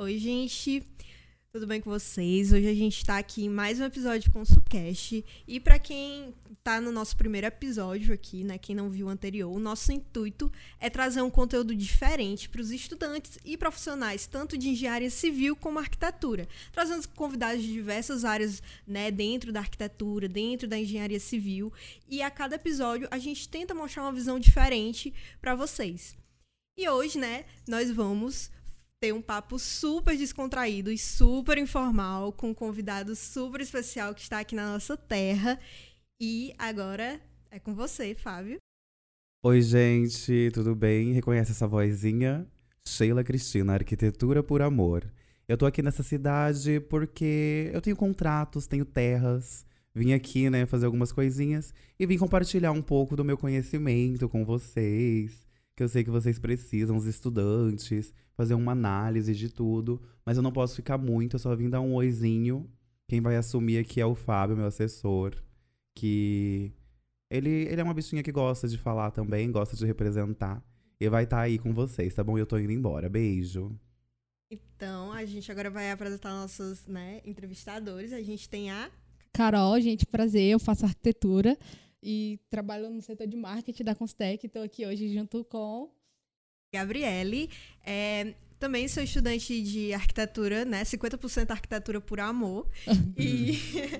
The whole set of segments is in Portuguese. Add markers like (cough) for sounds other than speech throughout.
Oi, gente. Tudo bem com vocês? Hoje a gente tá aqui em mais um episódio com o Sucast. E para quem tá no nosso primeiro episódio aqui, né, quem não viu o anterior, o nosso intuito é trazer um conteúdo diferente para os estudantes e profissionais, tanto de engenharia civil como arquitetura, trazendo convidados de diversas áreas, né, dentro da arquitetura, dentro da engenharia civil, e a cada episódio a gente tenta mostrar uma visão diferente para vocês. E hoje, né, nós vamos ter um papo super descontraído e super informal com um convidado super especial que está aqui na nossa terra. E agora é com você, Fábio. Oi, gente, tudo bem? Reconhece essa vozinha? Sheila Cristina, Arquitetura por Amor. Eu tô aqui nessa cidade porque eu tenho contratos, tenho terras. Vim aqui, né, fazer algumas coisinhas e vim compartilhar um pouco do meu conhecimento com vocês que eu sei que vocês precisam, os estudantes, fazer uma análise de tudo, mas eu não posso ficar muito, eu só vim dar um oizinho. Quem vai assumir aqui é o Fábio, meu assessor, que ele, ele é uma bichinha que gosta de falar também, gosta de representar. E vai estar tá aí com vocês, tá bom? Eu tô indo embora. Beijo. Então, a gente agora vai apresentar nossos né, entrevistadores. A gente tem a. Carol, gente, prazer, eu faço arquitetura e trabalho no setor de marketing da Constec. Estou aqui hoje junto com Gabriele. É, também sou estudante de arquitetura, né? 50% arquitetura por amor. (laughs) e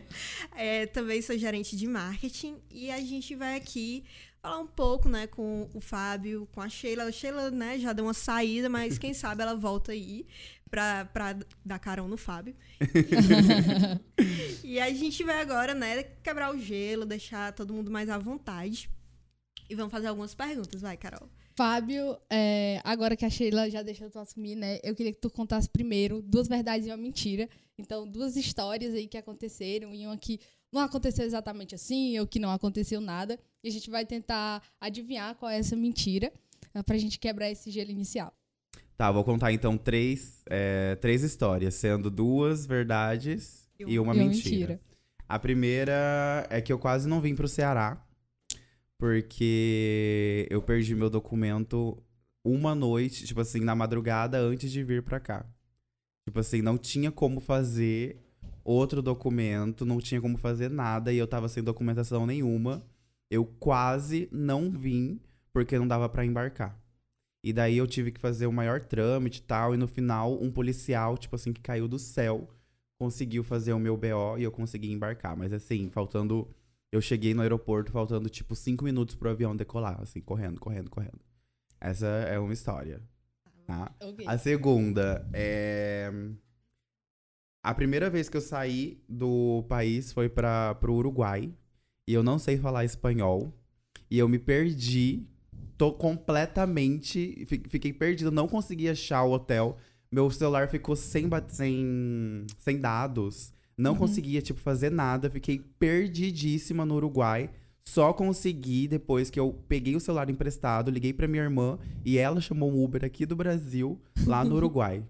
(laughs) é, também sou gerente de marketing. E a gente vai aqui falar um pouco, né, com o Fábio, com a Sheila. A Sheila, né, já deu uma saída, mas quem (laughs) sabe ela volta aí pra, pra dar carão no Fábio. e a gente vai agora, né, quebrar o gelo, deixar todo mundo mais à vontade. E vamos fazer algumas perguntas, vai, Carol. Fábio, é, agora que a Sheila já deixou tu assumir, né? Eu queria que tu contasse primeiro duas verdades e uma mentira. Então, duas histórias aí que aconteceram e uma que não aconteceu exatamente assim, ou que não aconteceu nada. E a gente vai tentar adivinhar qual é essa mentira, pra gente quebrar esse gelo inicial. Tá, vou contar então três, é, três histórias, sendo duas verdades e, e uma, mentira. mentira. A primeira é que eu quase não vim pro Ceará, porque eu perdi meu documento uma noite, tipo assim, na madrugada antes de vir pra cá. Tipo assim, não tinha como fazer outro documento, não tinha como fazer nada e eu tava sem documentação nenhuma. Eu quase não vim porque não dava para embarcar. E daí eu tive que fazer o maior trâmite e tal. E no final, um policial, tipo assim, que caiu do céu, conseguiu fazer o meu BO e eu consegui embarcar. Mas assim, faltando. Eu cheguei no aeroporto faltando, tipo, cinco minutos pro avião decolar, assim, correndo, correndo, correndo. Essa é uma história. Tá? Okay. A segunda é. A primeira vez que eu saí do país foi para pro Uruguai. E eu não sei falar espanhol. E eu me perdi tô completamente. Fiquei perdido, não consegui achar o hotel. Meu celular ficou sem, sem, sem dados. Não uhum. conseguia, tipo, fazer nada. Fiquei perdidíssima no Uruguai. Só consegui depois que eu peguei o celular emprestado, liguei pra minha irmã e ela chamou um Uber aqui do Brasil, lá no (laughs) Uruguai.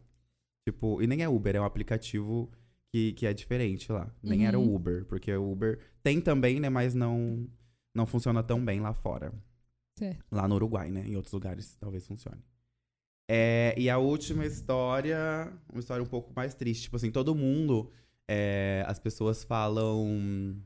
tipo, e nem é Uber, é um aplicativo que, que é diferente lá. Nem uhum. era o Uber, porque o Uber tem também, né, mas não, não funciona tão bem lá fora. Certo. Lá no Uruguai, né? Em outros lugares talvez funcione. É, e a última história, uma história um pouco mais triste. Tipo assim, todo mundo, é, as pessoas falam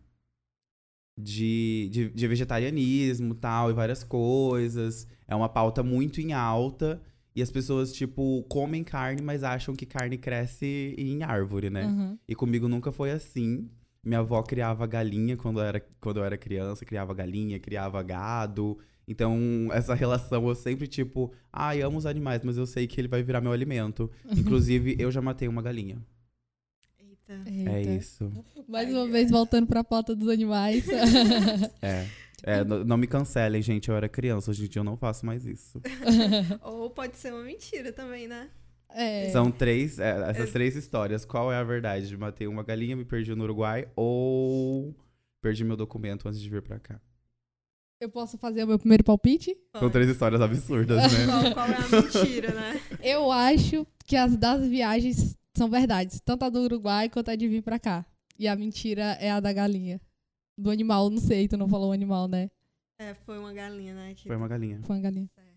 de, de, de vegetarianismo tal, e várias coisas. É uma pauta muito em alta. E as pessoas, tipo, comem carne, mas acham que carne cresce em árvore, né? Uhum. E comigo nunca foi assim. Minha avó criava galinha quando eu era, quando eu era criança, criava galinha, criava gado. Então, essa relação eu sempre, tipo, ai, ah, amo os animais, mas eu sei que ele vai virar meu alimento. (laughs) Inclusive, eu já matei uma galinha. Eita. É isso. Mais uma vez, voltando pra pauta dos animais. (laughs) é. É, não me cancelem, gente. Eu era criança, hoje em dia eu não faço mais isso. (laughs) Ou pode ser uma mentira também, né? É. São três, é, essas é. três histórias. Qual é a verdade? Matei uma galinha, me perdi no Uruguai ou perdi meu documento antes de vir pra cá? Eu posso fazer o meu primeiro palpite? São três histórias absurdas, né? qual, qual, é a mentira, né? (laughs) Eu acho que as das viagens são verdades. Tanto a do Uruguai quanto a de vir pra cá. E a mentira é a da galinha. Do animal, não sei, tu não falou o animal, né? É, foi uma galinha, né? Que... Foi uma galinha. Foi uma galinha. Certo.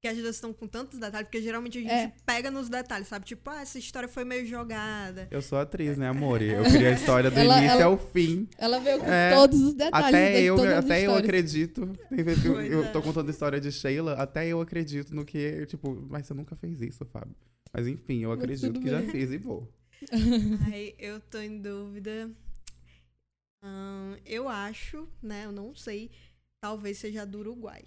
que as duas estão com tantos detalhes, porque geralmente a gente É. pega nos detalhes, sabe? Tipo, ah, essa história foi meio jogada. Eu sou atriz, né, amor? (laughs) Eu queria a história do Ela- início ela- ao fim. Ela veio com É, todos os detalhes. Até de eu, até eu acredito. Tem vezes que eu, eu é. tô contando a história de Sheila, até eu acredito no que, tipo, mas você nunca fez isso, Fábio. Mas enfim, eu acredito que já fiz e vou. (laughs) Ai, eu tô em dúvida. Ahn, eu acho, né? Eu não sei. Talvez seja do Uruguai.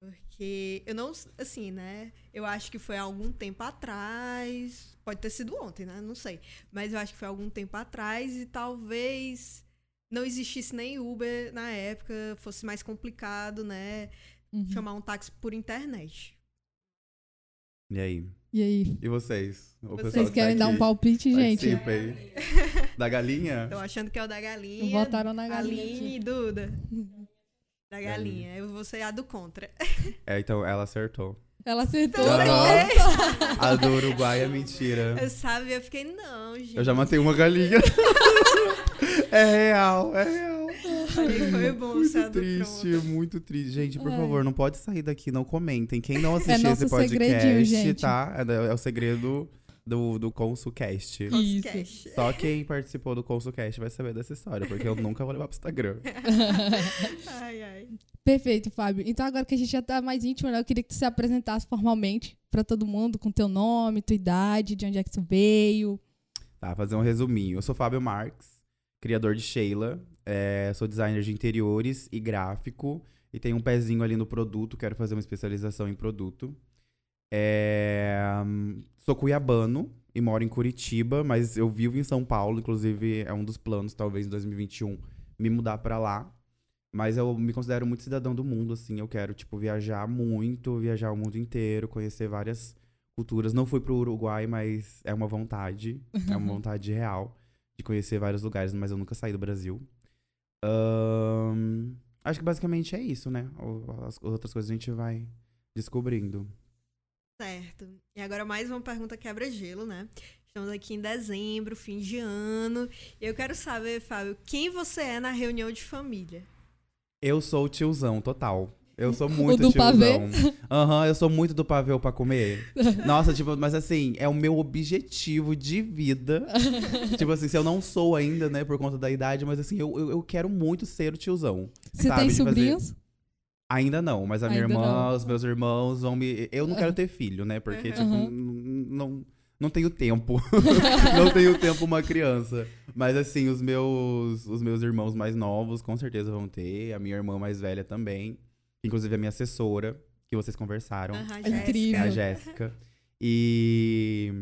Porque eu não. Assim, né? Eu acho que foi há algum tempo atrás. Pode ter sido ontem, né? Não sei. Mas eu acho que foi algum tempo atrás e talvez não existisse nem Uber na época. Fosse mais complicado, né? Uhum. Chamar um táxi por internet. E aí? E aí? E vocês? O Vocês que querem tá dar um palpite, gente? (laughs) Da galinha? Tô achando que é o da galinha. Votaram na galinha Aline e Duda. (laughs) Da galinha. Eu vou ser a do contra. É, então ela acertou. Ela acertou. Nossa! A do Uruguai é mentira. Eu sabe, eu fiquei, não, gente. Eu já matei uma galinha. (laughs) é real, é real. Foi bom Muito triste, pronto. muito triste. Gente, por Ai. favor, não pode sair daqui, não comentem. Quem não assistiu nosso esse podcast, tá? É, é o segredo do, do ConsulCast. Isso. Só quem participou do ConsulCast vai saber dessa história, porque eu nunca vou levar pro Instagram. (laughs) Ai, ai. Perfeito, Fábio. Então, agora que a gente já tá mais íntimo, né, eu queria que tu se apresentasse formalmente pra todo mundo, com teu nome, tua idade, de onde é que tu veio. Tá, fazer um resuminho. Eu sou Fábio Marques, criador de Sheila. É, sou designer de interiores e gráfico. E tenho um pezinho ali no produto, quero fazer uma especialização em produto. É, sou cuiabano e moro em Curitiba, mas eu vivo em São Paulo, inclusive é um dos planos, talvez em 2021, me mudar pra lá. Mas eu me considero muito cidadão do mundo, assim. Eu quero, tipo, viajar muito, viajar o mundo inteiro, conhecer várias culturas. Não fui pro Uruguai, mas é uma vontade. É uma vontade real de conhecer vários lugares, mas eu nunca saí do Brasil. Ahn, acho que basicamente é isso, né? As outras coisas a gente vai descobrindo. Certo. E agora mais uma pergunta quebra-gelo, né? Estamos aqui em dezembro, fim de ano. E eu quero saber, Fábio, quem você é na reunião de família? Eu sou o tiozão, total. Eu sou muito do tiozão. Aham, eu sou muito do pavê pra comer. Nossa, tipo, mas assim, é o meu objetivo de vida. (laughs) tipo assim, se eu não sou ainda, né, por conta da idade, mas assim, eu, eu, eu quero muito ser o tiozão. Você Sabe, tem fazer- sobrinhos? Ainda não, mas a minha Ainda irmã, não. os meus irmãos vão me. Eu não quero ter (laughs) filho, né? Porque, Uhum. tipo, Uhum. não, não tenho tempo. (laughs) não tenho tempo uma criança. Mas, assim, os meus, os meus irmãos mais novos com certeza vão ter. A minha irmã mais velha também. Inclusive a minha assessora, que vocês conversaram. É incrível. A Jéssica. E.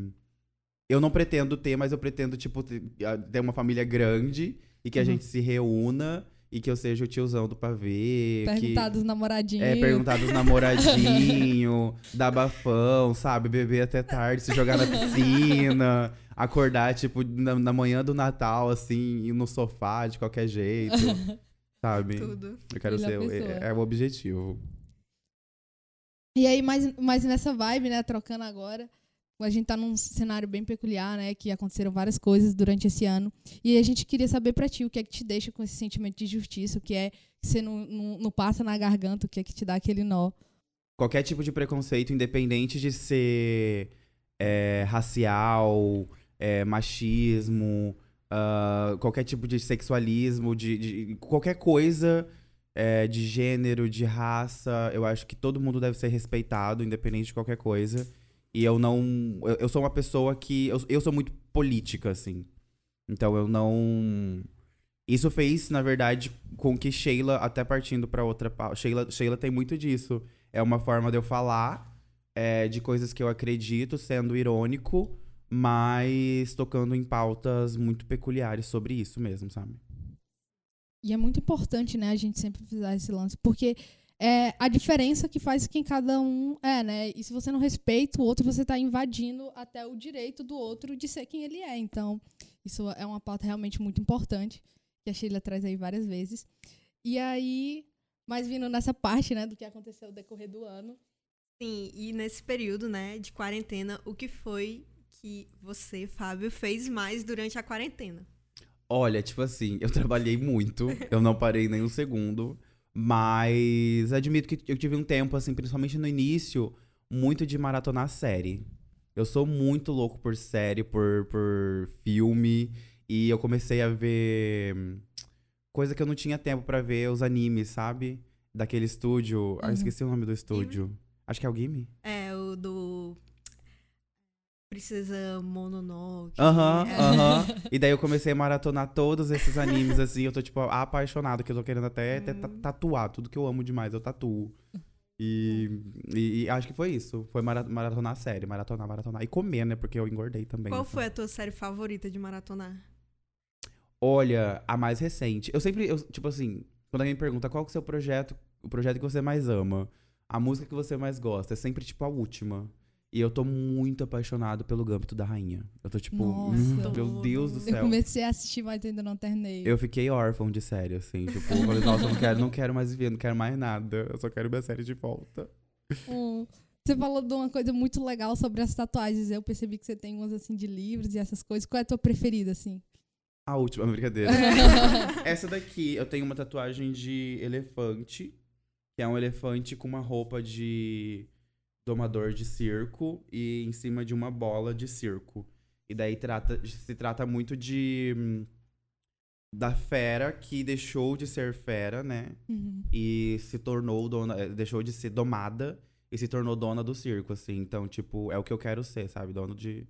Eu não pretendo ter, mas eu pretendo, tipo, ter uma família grande e que a Uhum. gente se reúna e que eu seja o tiozão do pavê. que... Perguntar dos namoradinhos. É, perguntar dos namoradinhos, (laughs) dar bafão, sabe? Beber até tarde, se jogar na piscina, acordar, tipo, na, na manhã do Natal, assim, ir no sofá de qualquer jeito, (laughs) sabe? Tudo. Eu quero Melhor ser, pessoa. é, é o objetivo. E aí, mais, mais nessa vibe, né, trocando agora, a gente tá num cenário bem peculiar, né, que aconteceram várias coisas durante esse ano. E a gente queria saber pra ti o que é que te deixa com esse sentimento de justiça, o que é que você não, não, não passa na garganta, o que é que te dá aquele nó. Qualquer tipo de preconceito, independente de ser é, racial, é, machismo, ah, qualquer tipo de sexualismo, de, de- qualquer coisa é, de gênero, de raça, eu acho que todo mundo deve ser respeitado, independente de qualquer coisa. E eu não. Eu, eu sou uma pessoa que. Eu, eu sou muito política, assim. Então eu não. Isso fez, na verdade, com que Sheila, até partindo pra outra. Sheila, Sheila tem muito disso. É uma forma de eu falar é, de coisas que eu acredito, sendo irônico, mas tocando em pautas muito peculiares sobre isso mesmo, sabe? E é muito importante, né, a gente sempre frisar esse lance, porque é a diferença que faz quem cada um é, né? E se você não respeita o outro, você tá invadindo até o direito do outro de ser quem ele é. Então, isso é uma pauta realmente muito importante, que a Sheila traz aí várias vezes. E aí, mas vindo nessa parte, né, do que aconteceu no decorrer do ano. Sim, e nesse período, né, de quarentena, o que foi que você, Fábio, fez mais durante a quarentena? Olha, tipo assim, eu trabalhei muito, (laughs) eu não parei nem um segundo, Mas admito que eu tive um tempo, assim, principalmente no início, muito de maratonar série. Eu sou muito louco por série, por, por filme. E eu comecei a ver coisa que eu não tinha tempo pra ver, os animes, sabe? Daquele estúdio. Ah, Uhum. esqueci o nome do estúdio. Acho que é o Gimme. É, o do. Princesa Mononoke. Aham, é. aham. (laughs) E daí eu comecei a maratonar todos esses animes, assim. Eu tô, tipo, apaixonado, que eu tô querendo até, até ta- tatuar. Tudo que eu amo demais, eu tatuo. E, e- e acho que foi isso. Foi mara- maratonar a série, maratonar, maratonar. E comer, né? Porque eu engordei também. Qual então. foi a tua série favorita de maratonar? Olha, a mais recente. Eu sempre, eu, tipo assim, quando alguém me pergunta qual que é o seu projeto, o projeto que você mais ama, a música que você mais gosta, é sempre, tipo, a última. E eu tô muito apaixonado pelo Gâmbito da Rainha. Eu tô, tipo, Nossa. meu Deus do Eu céu. comecei a assistir, mas ainda não terminei. Eu fiquei órfão de série, assim. Tipo, eu falei, nossa, eu não quero, não quero mais viver, não quero mais nada. Eu só quero minha série de volta. Hum. Você falou de uma coisa muito legal sobre as tatuagens. Eu percebi que você tem umas assim de livros e essas coisas. Qual é a tua preferida, assim? A última, brincadeira. (laughs) Essa daqui, eu tenho uma tatuagem de elefante, que é um elefante com uma roupa de domador de circo e em cima de uma bola de circo. E daí trata, se trata muito de. hum, da fera que deixou de ser fera, né? Uhum. E se tornou dona. eh, Deixou de ser domada e se tornou dona do circo, assim. Então, tipo, é o que eu quero ser, sabe? Dono de.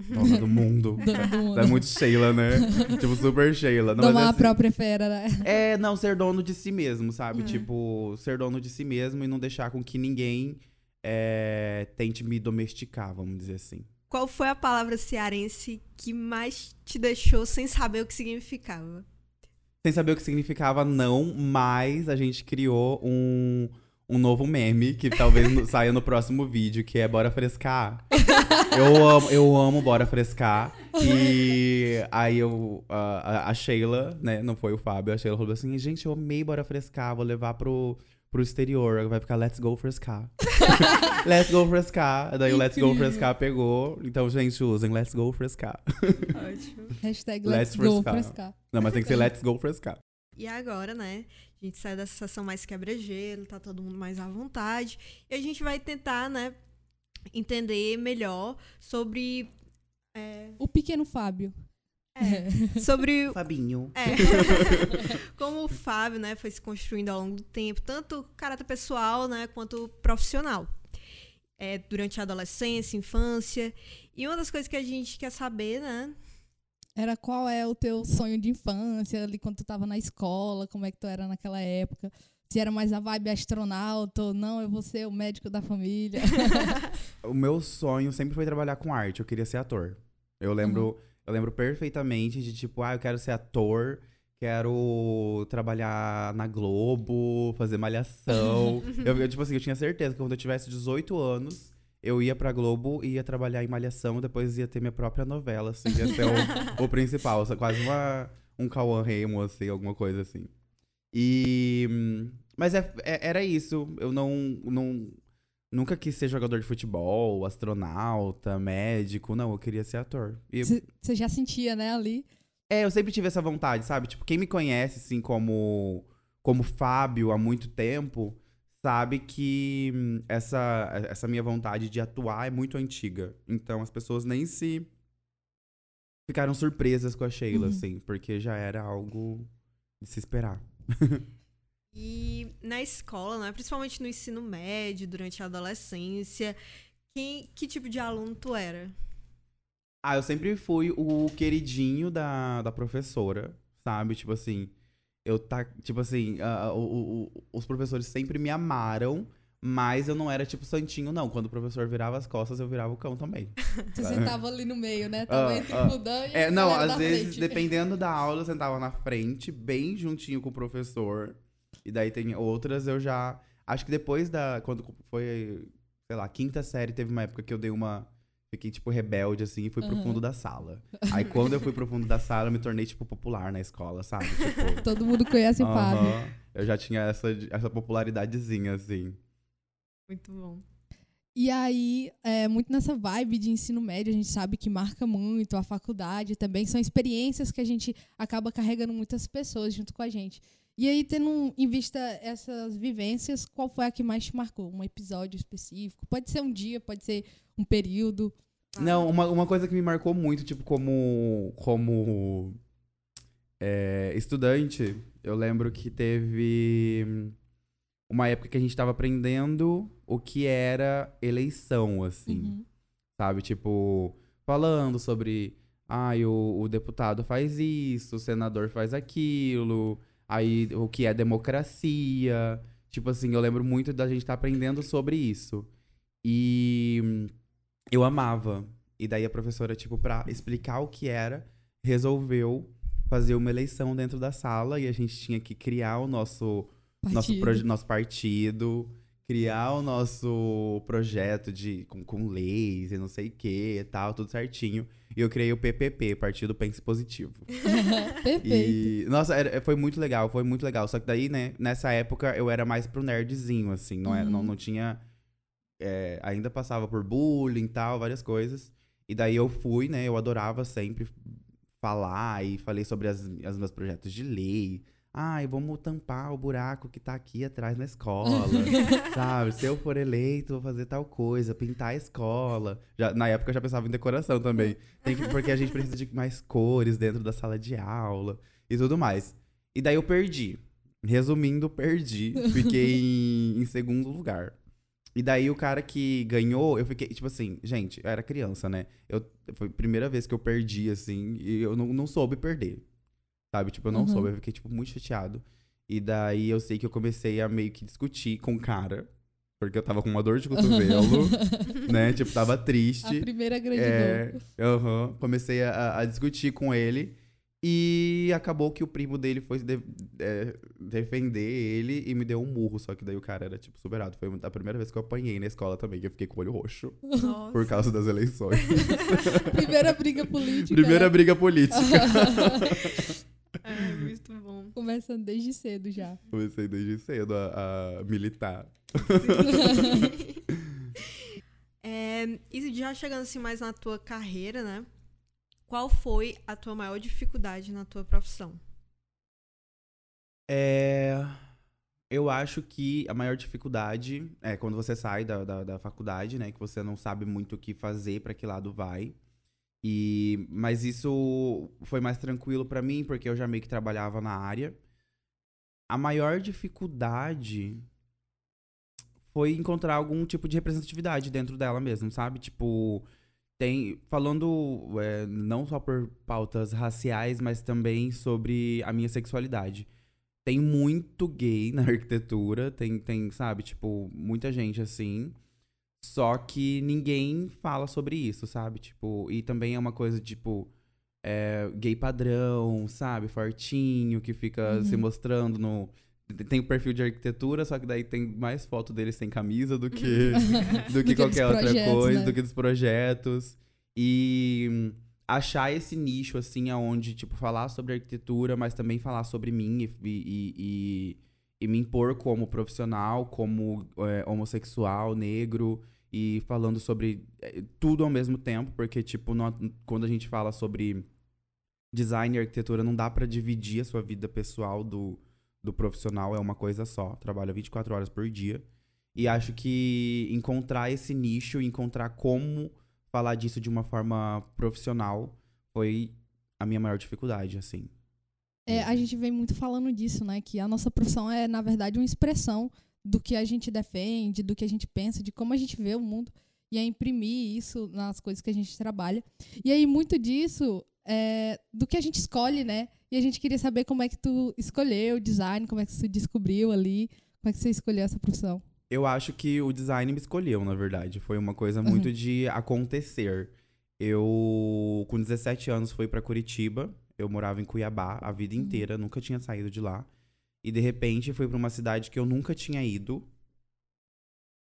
Dona do mundo. Dona do mundo. É muito Sheila, né? (laughs) tipo, super Sheila. Não, mas Domar é a assim- própria fera, né? É, não, ser dono de si mesmo, sabe? É. Tipo, ser dono de si mesmo e não deixar com que ninguém é, tente me domesticar, vamos dizer assim. Qual foi a palavra cearense que mais te deixou sem saber o que significava? Sem saber o que significava, não, mas a gente criou um, um novo meme que talvez (laughs) saia no próximo vídeo, que é Bora Frescar. Eu amo, eu amo Bora Frescar. E aí eu, a, a- Sheila, né, não foi o Fábio, a Sheila falou assim, gente, eu amei Bora Frescar, vou levar pro, pro exterior, vai ficar Let's Go Frescar. (laughs) Let's Go Frescar. Daí o Let's Go. Frescar pegou. Então, gente, usem Let's Go Frescar. Ótimo. Hashtag Let's let's, go frescar. frescar. Não, mas tem que ser Let's Go Frescar. E agora, né? A gente sai dessa sessão mais quebra-gelo, tá todo mundo mais à vontade. E a gente vai tentar, né, entender melhor sobre. é, O pequeno Fábio. é, sobre (laughs) Fabinho. É. (laughs) Como o Fábio, né, foi se construindo ao longo do tempo, tanto caráter pessoal, né, quanto profissional. É, durante a adolescência, infância. E uma das coisas que a gente quer saber, né, Era qual é o teu sonho de infância, ali quando tu tava na escola, como é que tu era naquela época? Se era mais a vibe astronauta ou não, eu vou ser o médico da família. (laughs) O meu sonho sempre foi trabalhar com arte. Eu queria ser ator. Eu lembro, Uhum. eu lembro perfeitamente de tipo, ah, eu quero ser ator, quero trabalhar na Globo, fazer malhação. (laughs) eu, eu, tipo assim, eu tinha certeza que quando eu tivesse 18 anos, eu ia pra Globo e ia trabalhar em malhação, depois ia ter minha própria novela, assim, ia ser o, (laughs) o principal, quase uma, um Cauã Raymond, assim, alguma coisa assim. E. Mas é- é- era isso. Eu não, não. Nunca quis ser jogador de futebol, astronauta, médico. Não, eu queria ser ator. E- Você já sentia, né, ali? é, eu sempre tive essa vontade, sabe? Tipo, quem me conhece, assim, como, como Fábio há muito tempo, sabe que hum, essa, essa minha vontade de atuar é muito antiga. Então, as pessoas nem se ficaram surpresas com a Sheila, Uhum. assim, porque já era algo de se esperar. E na escola, né, principalmente no ensino médio, durante a adolescência, quem, que tipo de aluno tu era? Ah, eu sempre fui o queridinho da, da professora, sabe? Tipo assim, eu tá, tipo assim, ah, o- o- os professores sempre me amaram, mas eu não era tipo santinho, não. Quando o professor virava as costas, eu virava o cão também. (laughs) Você sentava ali no meio, né? Tava Ah, entre ah. o Dan e É, não, às vezes, frente. dependendo da (laughs) aula, eu sentava na frente, bem juntinho com o professor. E daí tem outras, eu já. Acho que depois da. Quando foi, sei lá, quinta série, teve uma época que eu dei uma. Fiquei, tipo, rebelde, assim, e fui pro Aham. fundo da sala. (laughs) Aí, quando eu fui pro fundo da sala, eu me tornei, tipo, popular na escola, sabe? Tipo. (laughs) Todo mundo conhece o Fábio. Eu já tinha essa, essa popularidadezinha, assim. Muito bom. E aí, é, muito nessa vibe de ensino médio, a gente sabe que marca muito a faculdade também. São experiências que a gente acaba carregando muitas pessoas junto com a gente. E aí, tendo em vista essas vivências, qual foi a que mais te marcou? Um episódio específico? Pode ser um dia, pode ser um período. Não, uma, uma coisa que me marcou muito, tipo, como, como é, estudante, eu lembro que teve uma época que a gente tava aprendendo o que era eleição, assim. Uhum. Sabe? Tipo, falando sobre. Ai, o, o deputado faz isso, o senador faz aquilo. Aí, o que é democracia. Tipo assim, eu lembro muito da gente estar aprendendo sobre isso. E hum, eu amava. E daí a professora, tipo, pra explicar o que era, resolveu fazer uma eleição dentro da sala e a gente tinha que criar o nosso nosso, Partido. proje- nosso partido, criar o nosso projeto de com, com leis e não sei o que e tal, tudo certinho. E eu criei o PPP, Partido Pense Positivo. (laughs) Perfeito. E, nossa, era- foi muito legal, foi muito legal. Só que daí, né, nessa época eu era mais pro nerdzinho, assim, não, era, não, Uhum. não tinha. é, ainda passava por bullying e tal, várias coisas. E daí eu fui, né, eu adorava sempre falar e falei sobre as, os meus projetos de lei. Ai, vamos tampar o buraco que tá aqui atrás na escola. (laughs) sabe? Se eu for eleito, vou fazer tal coisa, pintar a escola. Já, na época eu já pensava em decoração também. Que- porque a gente precisa de mais cores dentro da sala de aula e tudo mais. E daí eu perdi. Resumindo, perdi. Fiquei (laughs) em, em segundo lugar. E daí o cara que ganhou, eu fiquei, tipo assim, gente, eu era criança, né? Eu, foi a primeira vez que eu perdi, assim, e eu não, não soube perder. Sabe? Tipo, eu não Uhum. soube, eu fiquei, tipo, muito chateado. E daí eu sei que eu comecei a meio que discutir com o cara, porque eu tava com uma dor de cotovelo, (laughs) né? Tipo, tava A triste. primeira grande É, dor. aham. comecei a, a discutir com ele. E acabou que o primo dele foi de- é, defender ele e me deu um murro. Só que daí o cara era, tipo, superado. Foi a primeira vez que eu apanhei na escola também, que eu fiquei com o olho roxo. Nossa. Por causa das eleições. (laughs) Primeira briga política. Primeira né? briga política. (laughs) É, (laughs) muito bom. Começando desde cedo já. Comecei desde cedo a, a militar. (laughs) É, e já chegando assim mais na tua carreira, né? Qual foi a tua maior dificuldade na tua profissão? É. Eu acho que a maior dificuldade é quando você sai da, da, da faculdade, né? Que você não sabe muito o que fazer, pra que lado vai. E, mas isso foi mais tranquilo pra mim, porque eu já meio que trabalhava na área. A maior dificuldade foi encontrar algum tipo de representatividade dentro dela mesmo, sabe? Tipo, tem. Falando é, não só por pautas raciais, mas também sobre a minha sexualidade. Tem muito gay na (laughs) arquitetura, tem, tem, sabe, tipo, muita gente assim. Só que ninguém fala sobre isso, sabe? Tipo, e também é uma coisa, tipo, é, gay padrão, sabe? Fortinho, que fica Uhum. se mostrando no. Tem o perfil de arquitetura, só que daí tem mais foto deles sem camisa do que, (laughs) do que Do que dos qualquer outra projetos, coisa, né? do que dos projetos. E achar esse nicho, assim, aonde, tipo, falar sobre arquitetura, mas também falar sobre mim e, e, e, e me impor como profissional, como é, homossexual, negro, e falando sobre é, tudo ao mesmo tempo, porque, tipo, nó- quando a gente fala sobre design e arquitetura, não dá pra dividir a sua vida pessoal do, do profissional, é uma coisa só. Trabalha 24 horas por dia. E acho que encontrar esse nicho, encontrar como falar disso de uma forma profissional foi a minha maior dificuldade, assim. É, a gente vem muito falando disso, né? Que a nossa profissão é, na verdade, uma expressão do que a gente defende, do que a gente pensa, de como a gente vê o mundo. E é imprimir isso nas coisas que a gente trabalha. E aí, muito disso é do que a gente escolhe, né? E a gente queria saber como é que tu escolheu o design, como é que tu descobriu ali, como é que você escolheu essa profissão. Eu acho que o design me escolheu, na verdade. Foi uma coisa muito de acontecer. Eu, com 17 anos, fui pra Curitiba. Eu morava em Cuiabá a vida Uhum. inteira, nunca tinha saído de lá. E de repente fui pra uma cidade que eu nunca tinha ido.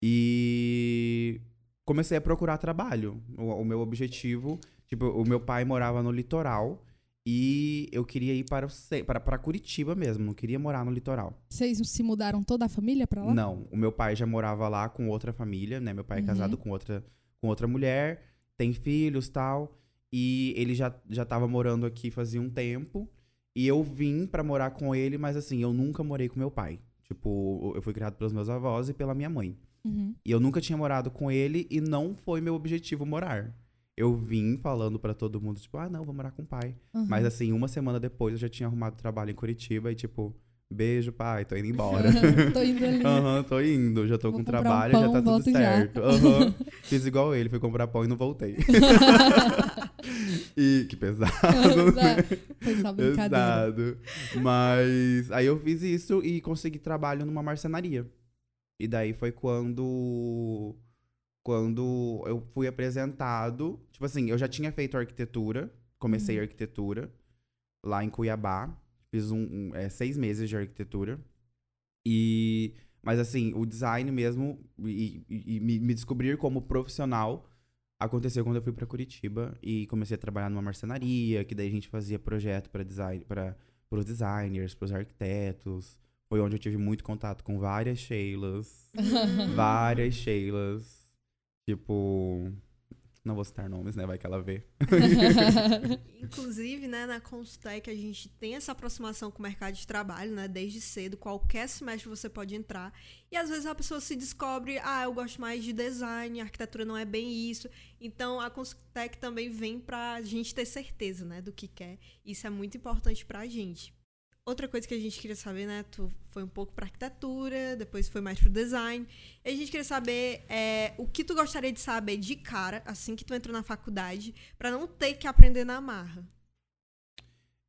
E comecei a procurar trabalho. O, o meu objetivo, tipo, o meu pai morava no litoral E eu queria ir para, o para, para Curitiba mesmo, não queria morar no litoral. Vocês se mudaram toda a família pra lá? Não, o meu pai já morava lá com outra família, né? Meu pai é Uhum. casado com outra, com outra mulher, tem filhos tal. E ele já, já tava morando aqui fazia um tempo. E eu vim pra morar com ele, mas assim, eu nunca morei com meu pai. Tipo, eu fui criado pelos meus avós e pela minha mãe. Uhum. E eu nunca tinha morado com ele e não foi meu objetivo morar. Eu vim falando pra todo mundo, tipo, ah, não, vou morar com o pai. Uhum. Mas assim, uma semana depois eu já tinha arrumado trabalho em Curitiba e tipo, beijo, pai, tô indo embora. (laughs) Tô indo ali. Aham, tô indo, já tô Vou com comprar um trabalho, pão, já tá tudo certo. Aham. (laughs) Fiz igual ele, fui comprar pão e não voltei. (laughs) e que pesado. Foi só brincadeira. Pesado. Mas aí eu fiz isso e consegui trabalho numa marcenaria. E daí foi quando quando eu fui apresentado, tipo assim, eu já tinha feito arquitetura, comecei Uhum. arquitetura lá em Cuiabá, fiz um, um, é, seis meses de arquitetura e mas assim o design mesmo e, e- e me, descobrir como profissional aconteceu quando eu fui pra Curitiba e comecei a trabalhar numa marcenaria, que daí a gente fazia projeto para design, para os designers, para os arquitetos. Foi onde eu tive muito contato com várias Sheilas, (laughs) várias Sheilas. Tipo, não vou citar nomes, né? Vai que ela vê. (laughs) Inclusive, né, na Constec a gente tem essa aproximação com o mercado de trabalho, né, desde cedo, qualquer semestre você pode entrar. E às vezes a pessoa se descobre, ah, eu gosto mais de design, arquitetura não é bem isso. Então a Constec também vem pra gente ter certeza, né, do que quer. Isso é muito importante pra gente. Outra coisa que a gente queria saber, né, tu foi um pouco pra arquitetura, depois foi mais pro design. E a gente queria saber é, o que tu gostaria de saber de cara, assim que tu entrou na faculdade, pra não ter que aprender na marra.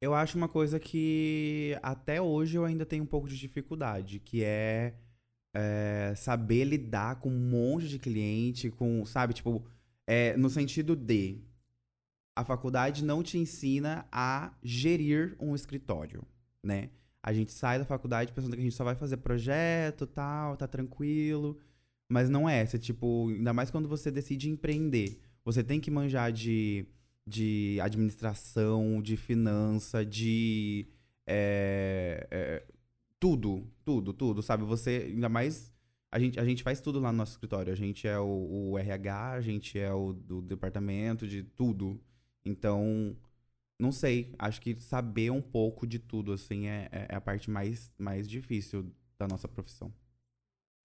Eu acho uma coisa que até hoje eu ainda tenho um pouco de dificuldade, que é, é, saber lidar com um monte de cliente, com, sabe, tipo, é, no sentido de a faculdade não te ensina a gerir um escritório, né? A gente sai da faculdade pensando que a gente só vai fazer projeto, tal, tá tranquilo, mas não é. Você, tipo, ainda mais quando você decide empreender, você tem que manjar de de administração, de finança, de. é, é, tudo, tudo, tudo, sabe? Você, ainda mais. A gente, a gente faz tudo lá no nosso escritório. A gente é o, o RH, a gente é o do departamento, de tudo. Então, não sei. Acho que saber um pouco de tudo, assim, é, é a parte mais, mais difícil da nossa profissão.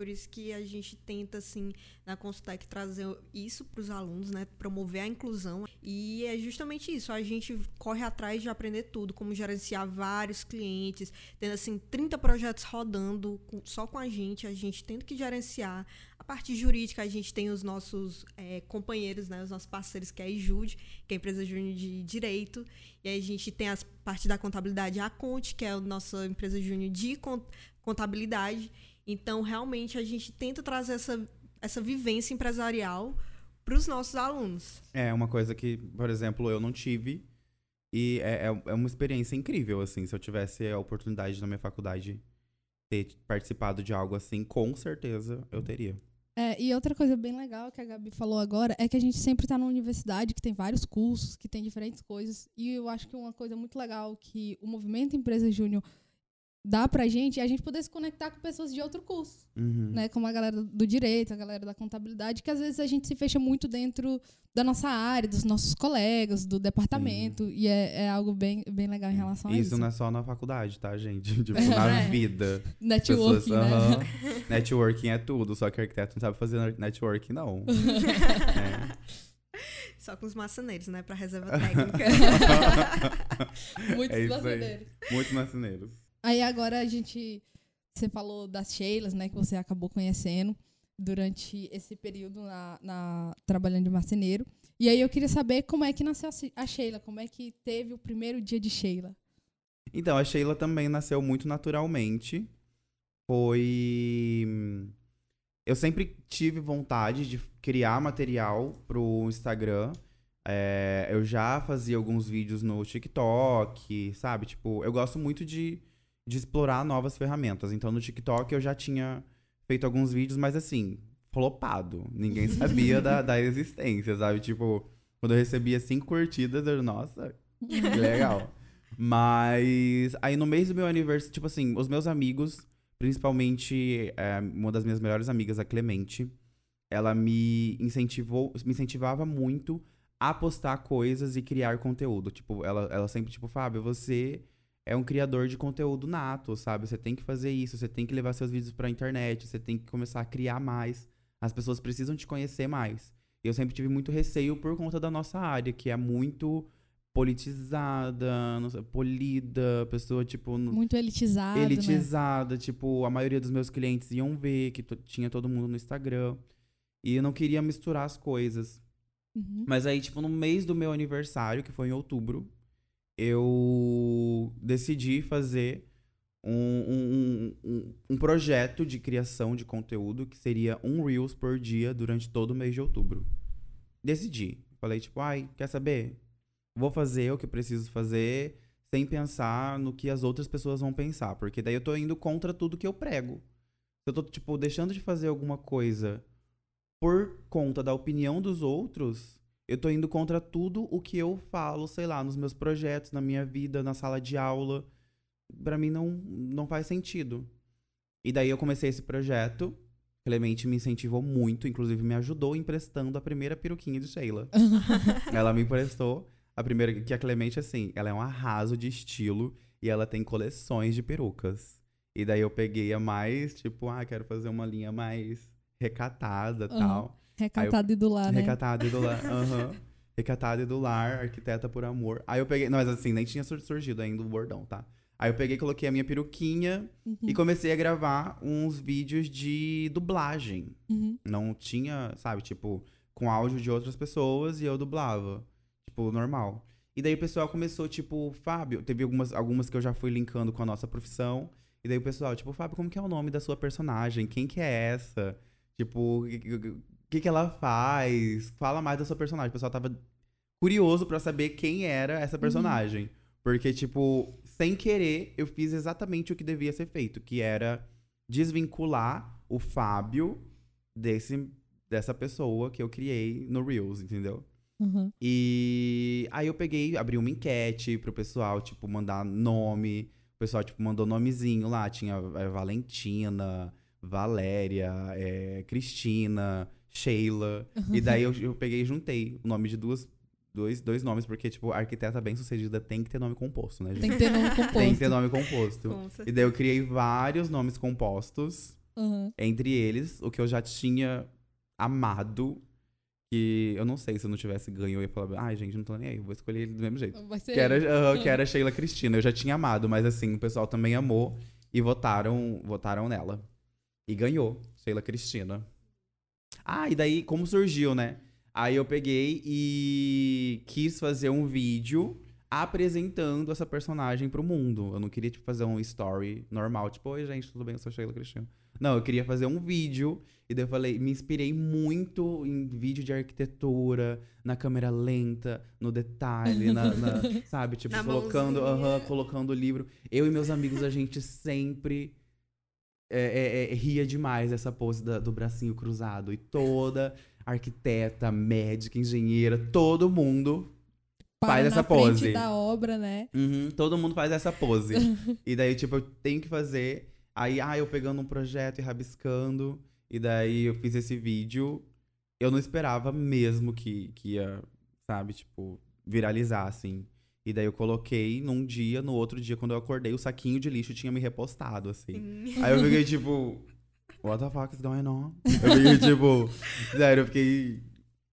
Por isso que a gente tenta, assim, na Constec trazer isso para os alunos, né? Promover a inclusão. E é justamente isso. A gente corre atrás de aprender tudo, como gerenciar vários clientes, tendo, assim, 30 projetos rodando com- só com a gente. A gente tendo que gerenciar. A parte jurídica, a gente tem os nossos é, companheiros, né? Os nossos parceiros, que é a IJUD, que é a empresa júnior de direito. E a gente tem a parte da contabilidade, a Conte, que é a nossa empresa júnior de con- contabilidade. Então, realmente, a gente tenta trazer essa, essa vivência empresarial para os nossos alunos. É uma coisa que, por exemplo, eu não tive. E é, é- é uma experiência incrível, assim. Se eu tivesse a oportunidade na minha faculdade ter participado de algo assim, com certeza eu teria. É, e outra coisa bem legal que a Gabi falou agora é que a gente sempre está numa universidade que tem vários cursos, que tem diferentes coisas. E eu acho que uma coisa muito legal que o movimento Empresa Júnior dá pra gente é a gente poder se conectar com pessoas de outro curso, Uhum. né? Como a galera do direito, a galera da contabilidade, que às vezes a gente se fecha muito dentro da nossa área, dos nossos colegas, do departamento. E é, é algo bem, bem legal em relação a Isso isso. não é só na faculdade, tá, gente? (laughs) Tipo, na É. vida. (laughs) Networking, Pessoas, né? aham. (laughs) Networking é tudo, só que arquiteto não sabe fazer networking, não. É. Só com os maçaneiros, né? Para reserva técnica. Muitos É isso brasileiros. Muitos marceneiros. Aí agora a gente. Você falou das Sheilas, né? Que você acabou conhecendo durante esse período na, na- trabalhando de marceneiro. E aí eu queria saber como é que nasceu a Sheila, como é que teve o primeiro dia de Sheila. Então, a Sheila também nasceu muito naturalmente. Foi. Eu sempre tive vontade de criar material pro Instagram. É, eu já fazia alguns vídeos no TikTok, sabe? Tipo, eu gosto muito de, de explorar novas ferramentas. Então, no TikTok eu já tinha feito alguns vídeos, mas assim, flopado. Ninguém (laughs) sabia da, da existência, sabe? Tipo, quando eu recebia cinco curtidas, eu, nossa, que legal. Mas aí no mês do meu aniversário, tipo assim, os meus amigos, principalmente é, uma das minhas melhores amigas, a Clemente, ela me incentivou, me incentivava muito a postar coisas e criar conteúdo. Tipo, ela, ela sempre, tipo, Fábio, você é um criador de conteúdo nato, sabe? Você tem que fazer isso, você tem que levar seus vídeos pra internet, você tem que começar a criar mais. As pessoas precisam te conhecer mais. E eu sempre tive muito receio por conta da nossa área, que é muito politizada, polida, pessoa, tipo. Muito né? elitizada. Tipo, a maioria dos meus clientes iam ver que tinha todo mundo no Instagram. E eu não queria misturar as coisas. Uhum. Mas aí, tipo, no mês do meu aniversário, que foi em outubro, eu decidi fazer um, um, um, um projeto de criação de conteúdo que seria um Reels por dia durante todo o mês de outubro. Decidi. Falei, tipo, ai, quer saber? Vou fazer o que preciso fazer sem pensar no que as outras pessoas vão pensar. Porque daí eu tô indo contra tudo que eu prego. Se eu tô, tipo, deixando de fazer alguma coisa por conta da opinião dos outros, eu tô indo contra tudo o que eu falo, sei lá, nos meus projetos, na minha vida, na sala de aula. Pra mim não, não faz sentido. E daí eu comecei esse projeto. Clemente me incentivou muito, inclusive me ajudou emprestando a primeira peruquinha de Sheila. (laughs) ela me emprestou a primeira, que a Clemente, assim, ela é um arraso de estilo e ela tem coleções de perucas. E daí eu peguei a mais, tipo, ah, quero fazer uma linha mais recatada e Aham. tal. Recatado e do lar, né? Recatada e do lar. (laughs) aham. Recatada e do lar, arquiteta por amor. Aí eu peguei. Não, mas assim, nem tinha sur- surgido ainda o bordão, tá? Aí eu peguei, coloquei a minha peruquinha Uhum. e comecei a gravar uns vídeos de dublagem. Uhum. Não tinha, sabe, tipo, com áudio de outras pessoas e eu dublava. Tipo, normal. E daí o pessoal começou, tipo, Fábio, teve algumas, algumas que eu já fui linkando com a nossa profissão. E daí o pessoal, tipo, Fábio, como que é o nome da sua personagem? Quem que é essa? Tipo, que, que- ela faz? Fala mais da sua personagem. O pessoal tava curioso pra saber quem era essa personagem. Porque, tipo, sem querer, eu fiz exatamente o que devia ser feito, que era desvincular o Fábio desse, dessa pessoa que eu criei no Reels, entendeu? Uhum. E aí eu peguei, abri uma enquete pro pessoal, tipo, mandar nome. O pessoal, tipo, mandou nomezinho lá. Tinha é, Valentina, Valéria, é, Cristina, Sheila. E daí eu, eu peguei e juntei o nome de duas, dois, dois nomes, porque, tipo, arquiteta bem sucedida tem que ter nome composto, né, gente? (laughs) Tem que ter nome composto. Tem que ter nome composto. Com E daí eu criei vários nomes compostos. Uhum. Entre eles, o que eu já tinha amado. Que eu não sei se eu não tivesse ganho, eu ia falar, ai, gente, não tô nem aí, eu vou escolher ele do mesmo jeito. Vai ser Que era, aham, que era Sheila Cristina. Eu já tinha amado, mas assim, o pessoal também amou e votaram, votaram nela. E ganhou, Sheila Cristina. Ah, e daí, como surgiu, né? Aí eu peguei e quis fazer um vídeo apresentando essa personagem pro mundo. Eu não queria, tipo, fazer um story normal, tipo, oi, gente, tudo bem? Eu sou Sheila Cristina. Não, eu queria fazer um vídeo. E daí eu falei, me inspirei muito em vídeo de arquitetura, na câmera lenta, no detalhe, na, na- (laughs) sabe? Tipo, Na colocando, mãozinha. aham, colocando o livro. Eu e meus amigos, a gente sempre é, é, é, ria demais dessa pose da- do bracinho cruzado. E toda arquiteta, médica, engenheira, todo mundo Para faz essa frente pose. da obra, né? Uhum, todo mundo faz essa pose. (laughs) e daí, tipo, eu tenho que fazer. Aí, ah, eu pegando um projeto e rabiscando. E daí eu fiz esse vídeo. Eu não esperava mesmo que, que ia, sabe, tipo, viralizar, assim. E daí eu coloquei num dia, no outro dia, quando eu acordei, o saquinho de lixo tinha me repostado, assim. Sim. Aí eu fiquei (laughs) tipo, what the fuck is going on? Eu fiquei tipo, sério, eu fiquei.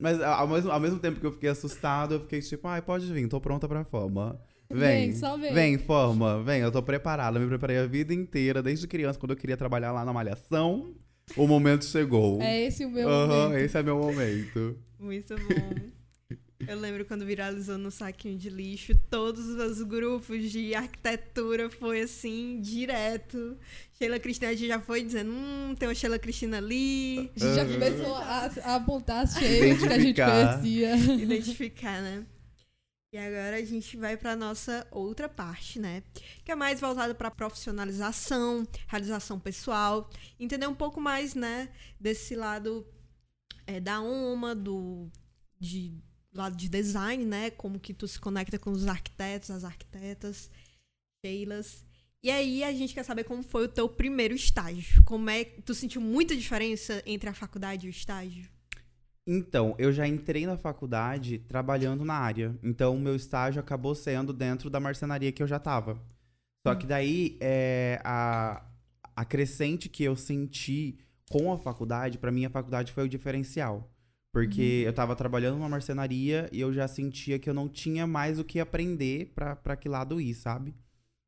Mas ao mesmo, ao mesmo tempo que eu fiquei assustado, eu fiquei tipo, ai, pode vir, tô pronta pra fama. Vem, Vem, só vem. Vem, fama, vem, eu tô preparada. Me preparei a vida inteira, desde criança, quando eu queria trabalhar lá na Malhação. O momento chegou. É esse o meu Aham, momento. esse é meu momento. Muito bom. Eu lembro quando viralizou no saquinho de lixo, todos os grupos de arquitetura foi assim, direto. Sheila Cristina a gente já foi dizendo, hum, tem uma Sheila Cristina ali. A gente já Aham. começou a, a apontar as cheias que a gente conhecia. identificar, né? E agora a gente vai para nossa outra parte, né? Que é mais voltada para profissionalização, realização pessoal, entender um pouco mais, né, desse lado é, da OMA, do de lado de design, né? Como que tu se conecta com os arquitetos, as arquitetas, Sheilas. E aí a gente quer saber como foi o teu primeiro estágio. Como é tu sentiu muita diferença entre a faculdade e o estágio? Então, eu já entrei na faculdade trabalhando na área. Então, o meu estágio acabou sendo dentro da marcenaria que eu já tava. Só que daí, é, a, a crescente que eu senti com a faculdade, para mim a faculdade foi o diferencial. Porque eu tava trabalhando numa marcenaria e eu já sentia que eu não tinha mais o que aprender pra, pra que lado ir, sabe?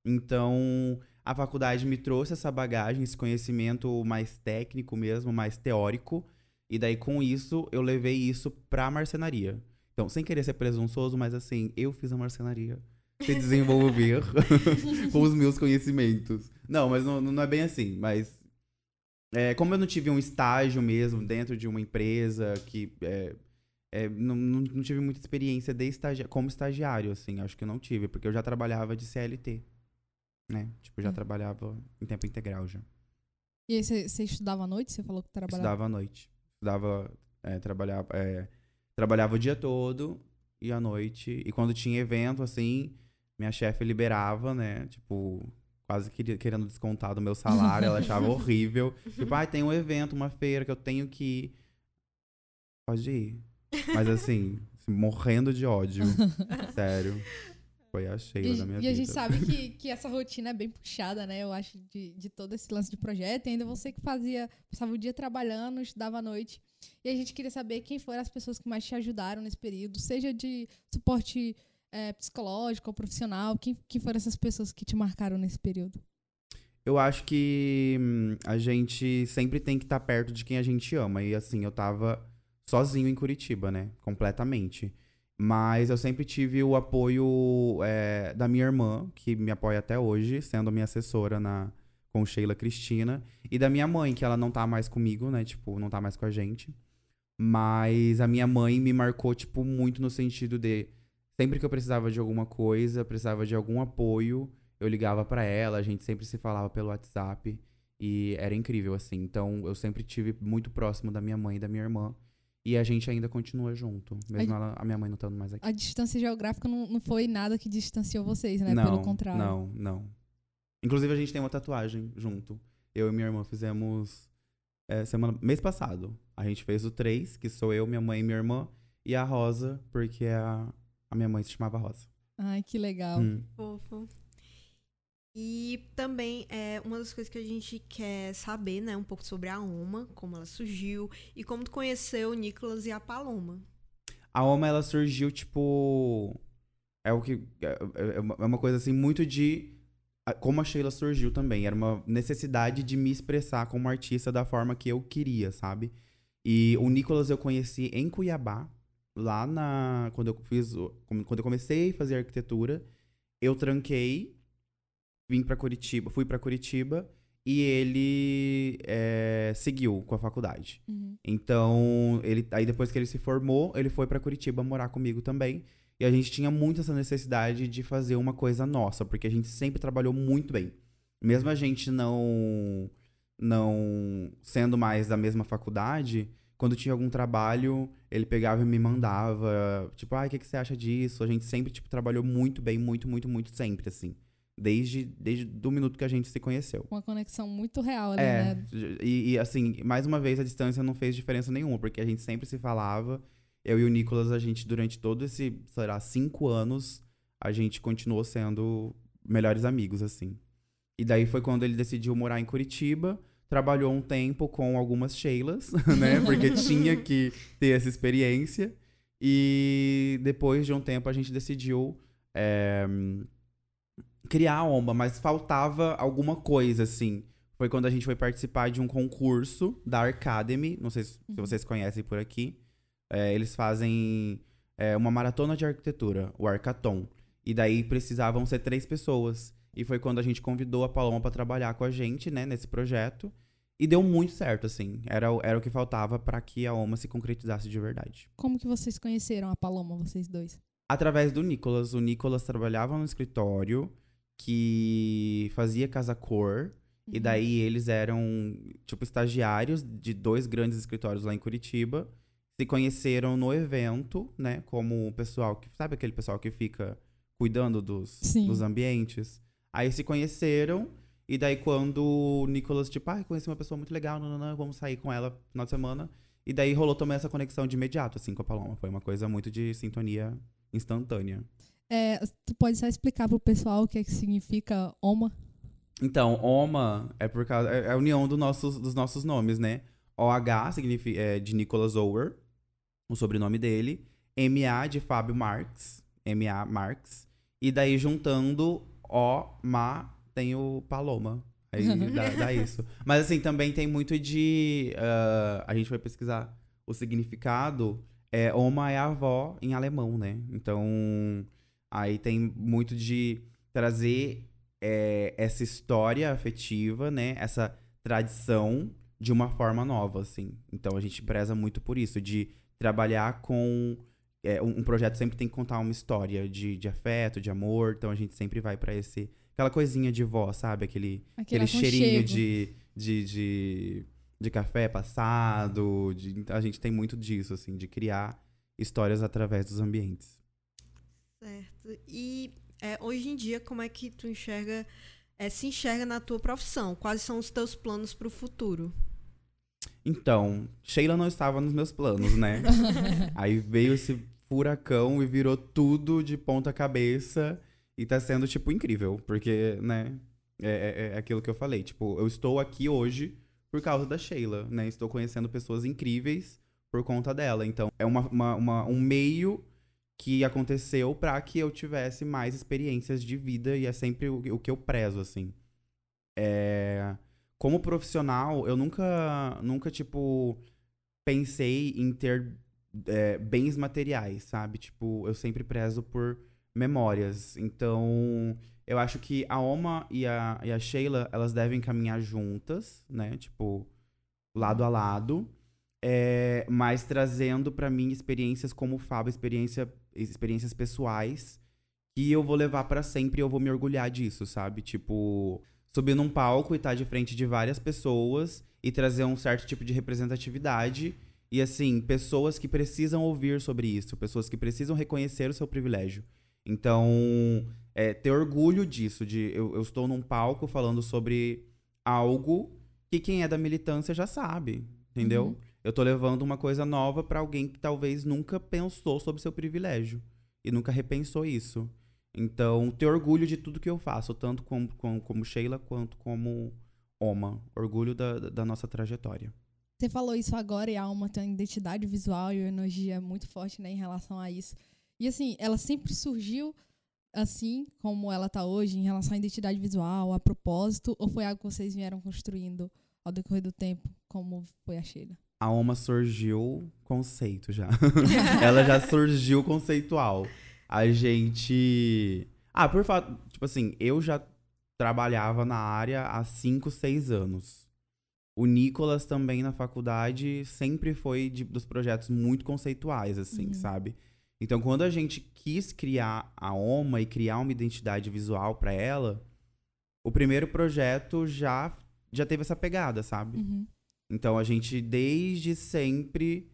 Então, a faculdade me trouxe essa bagagem, esse conhecimento mais técnico mesmo, mais teórico. E daí, com isso, eu levei isso pra marcenaria. Então, sem querer ser presunçoso, mas assim, eu fiz a marcenaria se desenvolver (laughs) (laughs) com os meus conhecimentos. Não, mas não, não é bem assim. Mas é, como eu não tive um estágio mesmo dentro de uma empresa que é, é, não, não, não tive muita experiência de estagi como estagiário, assim, acho que eu não tive, porque eu já trabalhava de CLT, né? Tipo, já Hum. trabalhava em tempo integral já. E aí você você estudava à noite? Você falou que trabalhava. Estudava à noite. Estudava, é, trabalhava, é, trabalhava o dia todo e à noite. E quando tinha evento, assim, minha chefe liberava, né? Tipo, quase querendo descontar do meu salário. ela achava (laughs) horrível. Tipo, ai, tem um evento, uma feira que eu tenho que ir. Pode ir. Mas assim, assim, morrendo de ódio. (laughs) Sério. Foi a Sheila da minha E, e vida. a gente sabe que, (laughs) que essa rotina é bem puxada, né? Eu acho, de, de todo esse lance de projeto. E ainda você que fazia, passava o dia trabalhando, estudava à noite. E a gente queria saber quem foram as pessoas que mais te ajudaram nesse período, seja de suporte eh, psicológico ou profissional. Quem, quem foram essas pessoas que te marcaram nesse período? Eu acho que hum, a gente sempre tem que estar perto de quem a gente ama. E assim, eu tava sozinho em Curitiba, né? Completamente. Mas eu sempre tive o apoio é, da minha irmã, que me apoia até hoje, sendo minha assessora na, com Sheila Cristina. E da minha mãe, que ela não tá mais comigo, né? Tipo, não tá mais com a gente. Mas a minha mãe me marcou, tipo, muito no sentido de... Sempre que eu precisava de alguma coisa, precisava de algum apoio, eu ligava pra ela, a gente sempre se falava pelo WhatsApp e era incrível assim. Então eu sempre tive muito próximo da minha mãe e da minha irmã e a gente ainda continua junto, mesmo A- ela, a minha mãe não estando mais aqui. A distância geográfica não, não foi nada que distanciou vocês, né? não, Pelo contrário. não, não. Inclusive a gente tem uma tatuagem junto. Eu e minha irmã fizemos é, semana mês passado. A gente fez o 3, que sou eu, minha mãe e minha irmã, e a Rosa, porque a, a minha mãe se chamava Rosa. Ai, que legal. Hum. Fofo. E também é uma das coisas que a gente quer saber, né, um pouco sobre a Oma, como ela surgiu e como tu conheceu o Nicolas e a Paloma. A Oma, ela surgiu, tipo. É o que. É é uma é uma coisa assim, muito de. Como a Sheila surgiu também. Era uma necessidade de me expressar como artista da forma que eu queria, sabe? E o Nicolas eu conheci em Cuiabá, lá na. Quando eu fiz. Quando eu comecei a fazer arquitetura, eu tranquei, vim pra Curitiba, fui pra Curitiba e ele é, seguiu com a faculdade. Uhum. Então, ele, aí depois que ele se formou, ele foi pra Curitiba morar comigo também. E a gente tinha muito essa necessidade de fazer uma coisa nossa, porque a gente sempre trabalhou muito bem. Mesmo a gente não não sendo mais da mesma faculdade, quando tinha algum trabalho, ele pegava e me mandava, tipo, ai, o que, que você acha disso? A gente sempre tipo trabalhou muito bem, muito, muito, muito sempre assim. Desde desde do minuto que a gente se conheceu. Uma conexão muito real ali, É, né? e, e, assim, mais uma vez a distância não fez diferença nenhuma, porque a gente sempre se falava. Eu e o Nicolas, a gente, durante todo esse, sei lá, cinco anos, a gente continuou sendo melhores amigos, assim. E daí foi quando ele decidiu morar em Curitiba, trabalhou um tempo com algumas Sheilas, (laughs) né? Porque (laughs) tinha que ter essa experiência. E depois de um tempo a gente decidiu é, criar a OMBA, mas faltava alguma coisa, assim. Foi quando a gente foi participar de um concurso da Arcademy, não sei se Uhum. vocês conhecem por aqui. É, eles fazem é, uma maratona de arquitetura, o Arcaton. E daí precisavam ser três pessoas. E foi quando a gente convidou a Paloma para trabalhar com a gente, né, nesse projeto. E deu muito certo, assim. Era, o- era o que faltava para que a OMA se concretizasse de verdade. Como que vocês conheceram a Paloma, vocês dois? Através do Nicolas. O Nicolas trabalhava no escritório que fazia casa cor. E Uhum. daí eles eram, tipo, estagiários de dois grandes escritórios lá em Curitiba. se conheceram no evento, né? Como o pessoal que. Sabe aquele pessoal que fica cuidando dos, Sim. dos ambientes? Aí se conheceram. E daí, quando o Nicolas, tipo, ah, conheci uma pessoa muito legal, nananã, vamos sair com ela no final de semana. E daí rolou também essa conexão de imediato, assim, com a Paloma. Foi uma coisa muito de sintonia instantânea. É, tu pode só explicar pro pessoal o que, é que significa OMA? Então, OMA é por causa. É a união do nossos, dos nossos nomes, né? OH significa, é de Nicholas Ower, o sobrenome dele. MA de Fábio Marx. MA Marx. E daí, juntando O, Ma, tem o Paloma. Aí (laughs) dá, dá isso. Mas assim, também tem muito de. ah, a gente vai pesquisar o significado. É, Oma é avó em alemão, né? Então, aí tem muito de trazer é, essa história afetiva, né? Essa tradição de uma forma nova, assim. Então a gente preza muito por isso, de trabalhar com. É, um, um projeto sempre tem que contar uma história de, de afeto, de amor. Então a gente sempre vai pra esse. Aquela coisinha de vó, sabe? Aquele, Aquele, aquele cheirinho de, de, de, de café passado. de- a gente tem muito disso, assim, de criar histórias através dos ambientes. Certo. E é, hoje em dia, como é que tu enxerga, é, se enxerga na tua profissão? Quais são os teus planos pro futuro? Então, Sheila não estava nos meus planos, né? (laughs) Aí veio esse furacão e virou tudo de ponta cabeça. E tá sendo, tipo, incrível. Porque, né? É, é- é aquilo que eu falei. Tipo, eu estou aqui hoje por causa da Sheila, né? Estou conhecendo pessoas incríveis por conta dela. Então, é uma, uma- uma- um meio que aconteceu pra que eu tivesse mais experiências de vida. E é sempre o, o que eu prezo, assim. É como profissional, eu nunca, nunca tipo, pensei em ter é, bens materiais, sabe? Tipo, eu sempre prezo por memórias. Então, eu acho que a Oma e a, e a Sheila, elas devem caminhar juntas, né? Tipo, lado a lado. É, mas trazendo pra mim experiências como o Fábio, experiência, experiências pessoais que eu vou levar pra sempre e eu vou me orgulhar disso, sabe? Tipo, subir num palco e estar de frente de várias pessoas e trazer um certo tipo de representatividade. E assim, pessoas que precisam ouvir sobre isso, pessoas que precisam reconhecer o seu privilégio. Então, é, ter orgulho disso, de eu, eu estou num palco falando sobre algo que quem é da militância já sabe, entendeu? Uhum. Eu tô levando uma coisa nova pra alguém que talvez nunca pensou sobre seu privilégio e nunca repensou isso. Então, ter orgulho de tudo que eu faço, tanto como, como, como Sheila quanto como Oma. Orgulho da, da nossa trajetória. Você falou isso agora e a Alma tem uma identidade visual e uma energia muito forte né, em relação a isso. E assim, ela sempre surgiu assim como ela tá hoje em relação à identidade visual, a propósito, ou foi algo que vocês vieram construindo ao decorrer do tempo, como foi a Sheila? A Oma surgiu conceito já. (laughs) Ela já surgiu conceitual. A gente. Ah, por fato. Tipo assim, eu já trabalhava na área há 5, 6 anos. O Nicolas também na faculdade sempre foi de- dos projetos muito conceituais, assim, Uhum. sabe? Então, quando a gente quis criar a OMA e criar uma identidade visual pra ela, o primeiro projeto já, já teve essa pegada, sabe? Uhum. Então a gente desde sempre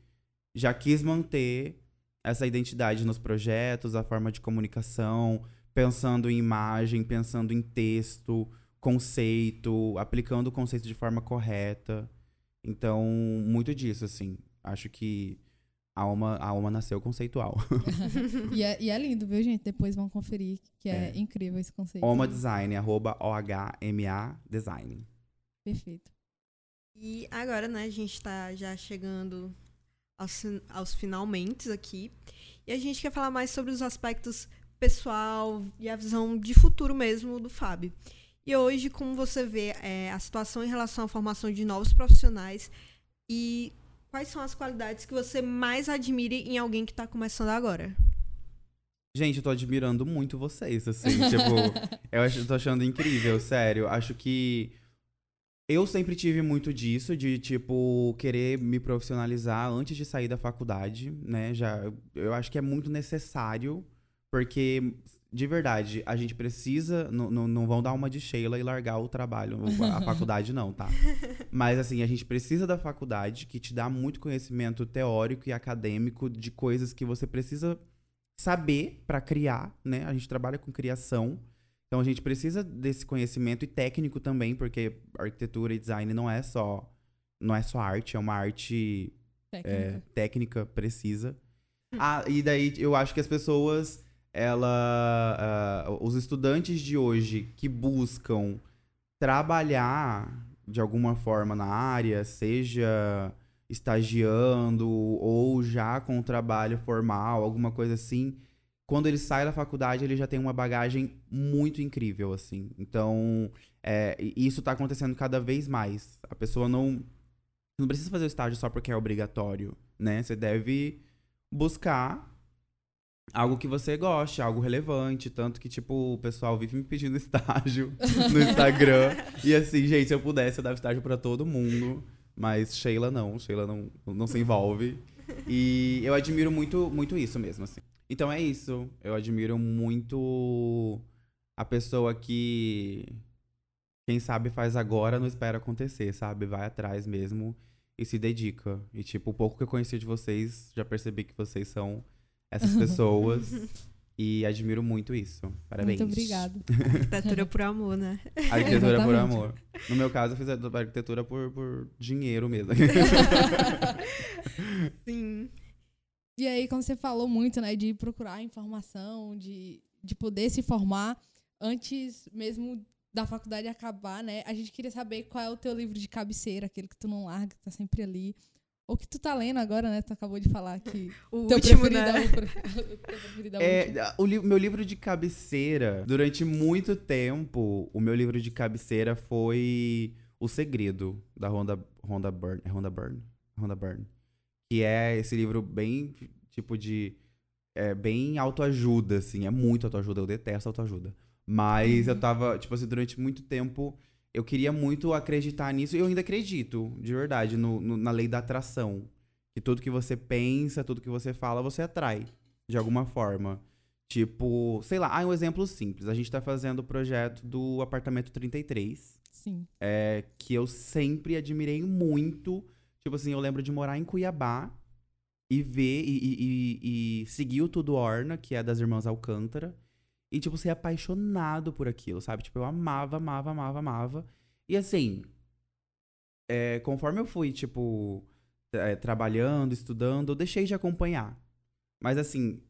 já quis manter essa identidade nos projetos, a forma de comunicação, pensando em imagem, pensando em texto, conceito, aplicando o conceito de forma correta. Então, muito disso, assim. Acho que a alma, a alma nasceu conceitual. (laughs) e, é, e é lindo, viu, gente? Depois vão conferir, que é, É. incrível esse conceito. Oma Design, arroba OHMA Design. Perfeito. E agora, né, a gente tá já chegando aos, aos finalmente aqui. E a gente quer falar mais sobre os aspectos pessoal e a visão de futuro mesmo do Fábio. E hoje, como você vê é, a situação em relação à formação de novos profissionais e quais são as qualidades que você mais admira em alguém que está começando agora? Gente, eu tô admirando muito vocês, assim. (laughs) tipo, eu acho, eu tô achando incrível, sério. Acho que eu sempre tive muito disso, de, tipo, querer me profissionalizar antes de sair da faculdade, né? Já, eu acho que é muito necessário Porque, de verdade, a gente precisa. Não, não, vão dar uma de Sheila e largar o trabalho, a (laughs) faculdade, não, tá? Mas, assim, a gente precisa da faculdade, que te dá muito conhecimento teórico e acadêmico de coisas que você precisa saber pra criar, né? A gente trabalha com criação. Então, a gente precisa desse conhecimento e técnico também, porque arquitetura e design não é só. Não é só arte, é uma arte é, Técnica. técnica precisa. Ah, e daí eu acho que as pessoas, ela, ah, os estudantes de hoje que buscam trabalhar de alguma forma na área, seja estagiando ou já com trabalho formal, alguma coisa assim, quando ele sai da faculdade ele já tem uma bagagem muito incrível, assim. Então, é, isso tá acontecendo cada vez mais. A pessoa não não precisa fazer o estágio só porque é obrigatório, né? Você deve buscar algo que você goste, algo relevante, tanto que tipo o pessoal vive me pedindo (laughs) estágio no Instagram. e assim, gente, se eu pudesse eu dava estágio pra todo mundo, mas Sheila não, Sheila não, não se envolve. E eu admiro muito muito isso mesmo, assim. Então é isso, eu admiro muito a pessoa que quem sabe faz agora, não espera acontecer, sabe? Vai atrás mesmo e se dedica. E, tipo, o pouco que eu conheci de vocês, já percebi que vocês são essas pessoas. (laughs) e admiro muito isso. Parabéns. Muito obrigada. (laughs) Arquitetura por amor, né? Arquitetura por amor. No meu caso, eu fiz a arquitetura por, por dinheiro mesmo. (laughs) Sim. E aí, quando você falou muito, né, de procurar informação, de, de poder se formar antes mesmo da faculdade acabar, né? A gente queria saber qual é o teu livro de cabeceira, aquele que tu não larga, que tá sempre ali. Ou que tu tá lendo agora, né? Tu acabou de falar que (laughs) O teu último, preferido né? é o o (laughs) preferido é o. É, o li- meu livro de cabeceira, durante muito tempo, o meu livro de cabeceira foi O Segredo, da Rhonda, Rhonda Byrne. É Rhonda Byrne? Rhonda Byrne. Que é esse livro bem, tipo de... É bem autoajuda, assim. É muito autoajuda. Eu detesto autoajuda. Mas eu tava, tipo assim, durante muito tempo... Eu queria muito acreditar nisso. E eu ainda acredito, de verdade, no- no- na lei da atração. Que tudo que você pensa, tudo que você fala, você atrai. De alguma forma. Tipo, sei lá, ah, um exemplo simples. A gente tá fazendo o projeto do apartamento 33, Sim. é, que eu sempre admirei muito. Tipo assim, eu lembro de morar em Cuiabá e ver e, e- e- e seguir o Tudo Orna, que é das Irmãs Alcântara, e, tipo, ser apaixonado por aquilo, sabe? Tipo, eu amava, amava, amava, amava. E assim, é, conforme eu fui, tipo, é, trabalhando, estudando, eu deixei de acompanhar. Mas assim,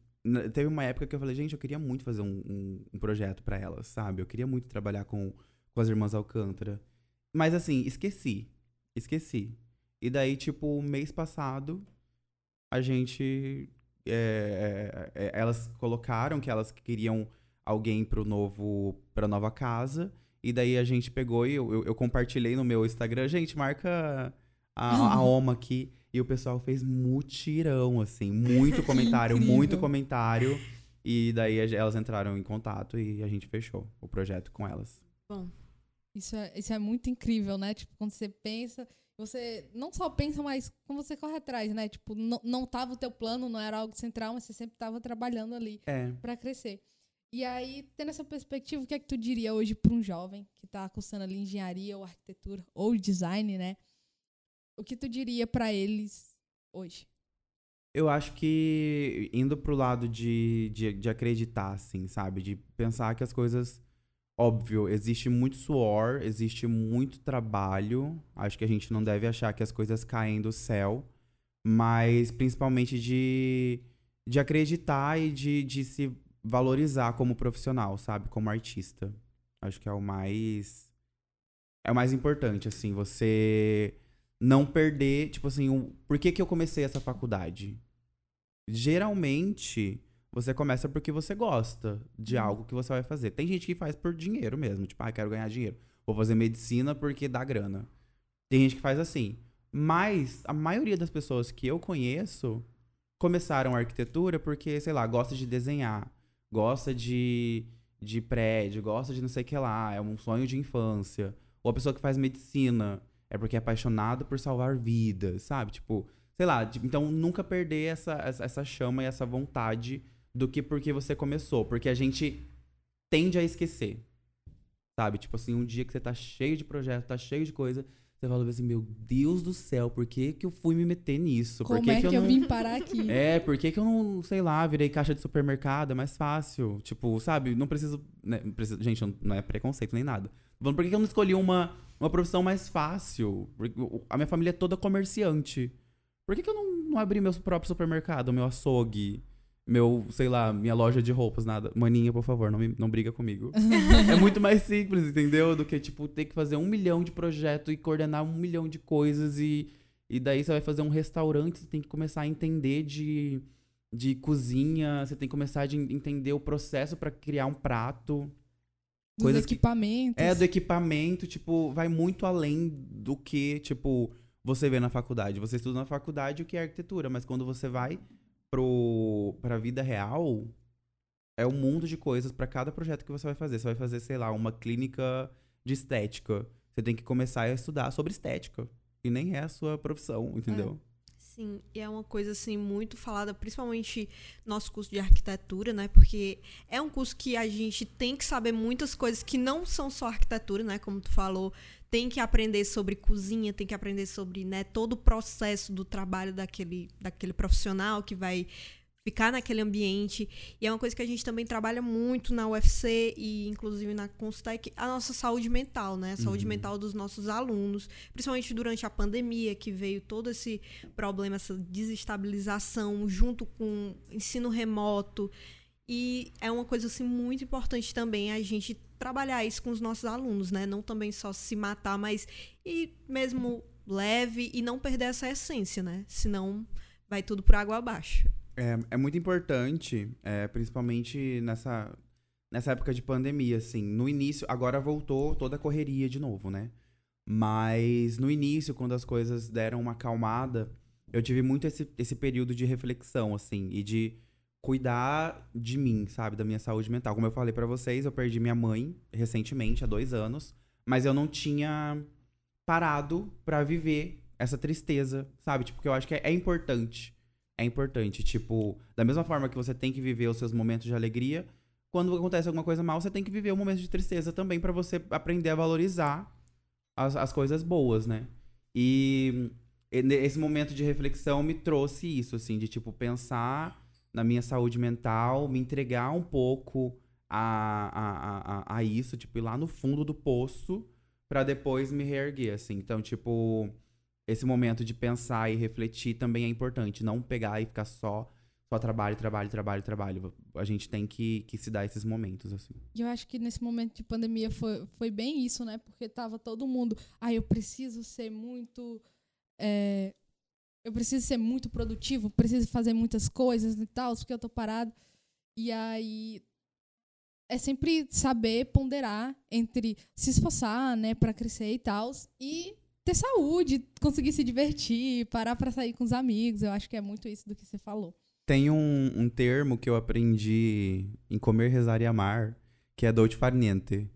teve uma época que eu falei, gente, eu queria muito fazer um, um, um projeto pra elas, sabe? Eu queria muito trabalhar com, com as irmãs Alcântara. Mas assim, esqueci. Esqueci. E daí, tipo, mês passado, a gente. é, é, é, elas colocaram que elas queriam alguém pro novo. pra nova casa. E daí a gente pegou e eu, eu, eu compartilhei no meu Instagram. Gente, marca a, a (laughs) Oma aqui. E o pessoal fez mutirão, assim. Muito (laughs) comentário, muito comentário. E daí elas entraram em contato e a gente fechou o projeto com elas. Bom, Isso é, isso é muito incrível, né? Tipo, quando você pensa, você não só pensa, mas quando você corre atrás, né? Tipo, não, não tava o teu plano, não era algo central, mas você sempre tava trabalhando ali É. pra crescer. E aí, tendo essa perspectiva, o que é que tu diria hoje pra um jovem que tá cursando ali engenharia ou arquitetura ou design, né? O que tu diria pra eles hoje? Eu acho que indo pro lado de, de, de acreditar, assim, sabe? De pensar que as coisas. Óbvio, existe muito suor, existe muito trabalho. Acho que a gente não deve achar que as coisas caem do céu. Mas principalmente de, de acreditar e de, de se valorizar como profissional, sabe? Como artista. Acho que é o mais. É o mais importante, assim, você não perder, tipo assim, o, por que, que eu comecei essa faculdade? Geralmente, você começa porque você gosta de algo que você vai fazer. Tem gente que faz por dinheiro mesmo, tipo, ah, quero ganhar dinheiro. Vou fazer medicina porque dá grana. Tem gente que faz assim. Mas a maioria das pessoas que eu conheço começaram a arquitetura porque, sei lá, gosta de desenhar, gosta de, de prédio, gosta de não sei o que lá, é um sonho de infância. Ou a pessoa que faz medicina é porque é apaixonado por salvar vidas, sabe? Tipo, sei lá, então nunca perder essa, essa, essa chama e essa vontade do que porque você começou. Porque a gente tende a esquecer. Sabe? Tipo assim, um dia que você tá cheio de projeto, tá cheio de coisa, você fala assim, meu Deus do céu, por que que eu fui me meter nisso? Como por que é que, eu eu, não... vim parar aqui? É, por que, que eu não, sei lá, virei caixa de supermercado? É mais fácil. Tipo, sabe? Não preciso. Né, preciso- gente, não- é preconceito nem nada. Falando, por que, que eu não escolhi uma, uma profissão mais fácil? A minha família é toda comerciante. Por que, que eu não, não abri meu próprio supermercado, meu açougue, meu, sei lá, minha loja de roupas, nada? Maninha, por favor, não, me, não briga comigo. (laughs) é muito mais simples, entendeu? Do que, tipo, ter que fazer um milhão de projetos e coordenar um milhão de coisas e. E daí você vai fazer um restaurante, você tem que começar a entender de, de cozinha, você tem que começar a de entender o processo pra criar um prato. Dos coisas que- equipamentos. É, do equipamento, tipo, vai muito além do que, tipo, você vê na faculdade. Você estuda na faculdade o que é arquitetura, mas quando você vai pro, pra vida real, é um mundo de coisas pra cada projeto que você vai fazer. Você vai fazer, sei lá, uma clínica de estética. Você tem que começar a estudar sobre estética. E nem é a sua profissão, entendeu? Sim, e é uma coisa assim muito falada, principalmente no nosso curso de arquitetura, né? Porque é um curso que a gente tem que saber muitas coisas que não são só arquitetura, né? Como tu falou, tem que aprender sobre cozinha, tem que aprender sobre, né, todo o processo do trabalho daquele daquele profissional que vai ficar naquele ambiente. E é uma coisa que a gente também trabalha muito na UFC e inclusive na Constec, a nossa saúde mental, né? A saúde Uhum. mental dos nossos alunos, principalmente durante a pandemia, que veio todo esse problema, essa desestabilização junto com ensino remoto. E é uma coisa assim muito importante também a gente trabalhar isso com os nossos alunos, né? Não também só se matar, mas e mesmo leve e não perder essa essência, né? Senão vai tudo por água abaixo. É, é muito importante, é, principalmente nessa, nessa época de pandemia, assim. No início, agora voltou toda a correria de novo, né? Mas no início, quando as coisas deram uma acalmada, eu tive muito esse, esse período de reflexão, assim, e de cuidar de mim, sabe? Da minha saúde mental. Como eu falei pra vocês, eu perdi minha mãe recentemente, há dois anos, mas eu não tinha parado pra viver essa tristeza, sabe? Tipo, porque eu acho que é, é importante. É importante. Tipo, da mesma forma que você tem que viver os seus momentos de alegria, quando acontece alguma coisa mal, você tem que viver um momento de tristeza também pra você aprender a valorizar as, as coisas boas, né? E esse momento de reflexão me trouxe isso, assim, de tipo, pensar na minha saúde mental, me entregar um pouco a, a, a, a- isso, tipo, ir lá no fundo do poço pra depois me reerguer, assim. Então, tipo, esse momento de pensar e refletir também é importante. Não pegar e ficar só, só trabalho, trabalho, trabalho, trabalho. A gente tem que, que se dar esses momentos, assim. E eu acho que nesse momento de pandemia foi, foi bem isso, né? Porque tava todo mundo. Ah, eu preciso ser muito. é, eu preciso ser muito produtivo, preciso fazer muitas coisas e tal, porque eu tô parado. E aí. É sempre saber ponderar entre se esforçar, né, pra crescer e tal, e ter saúde, conseguir se divertir, parar pra sair com os amigos. Eu acho que é muito isso do que você falou. Tem um, um termo que eu aprendi em Comer, Rezar e Amar, que é dolce far niente.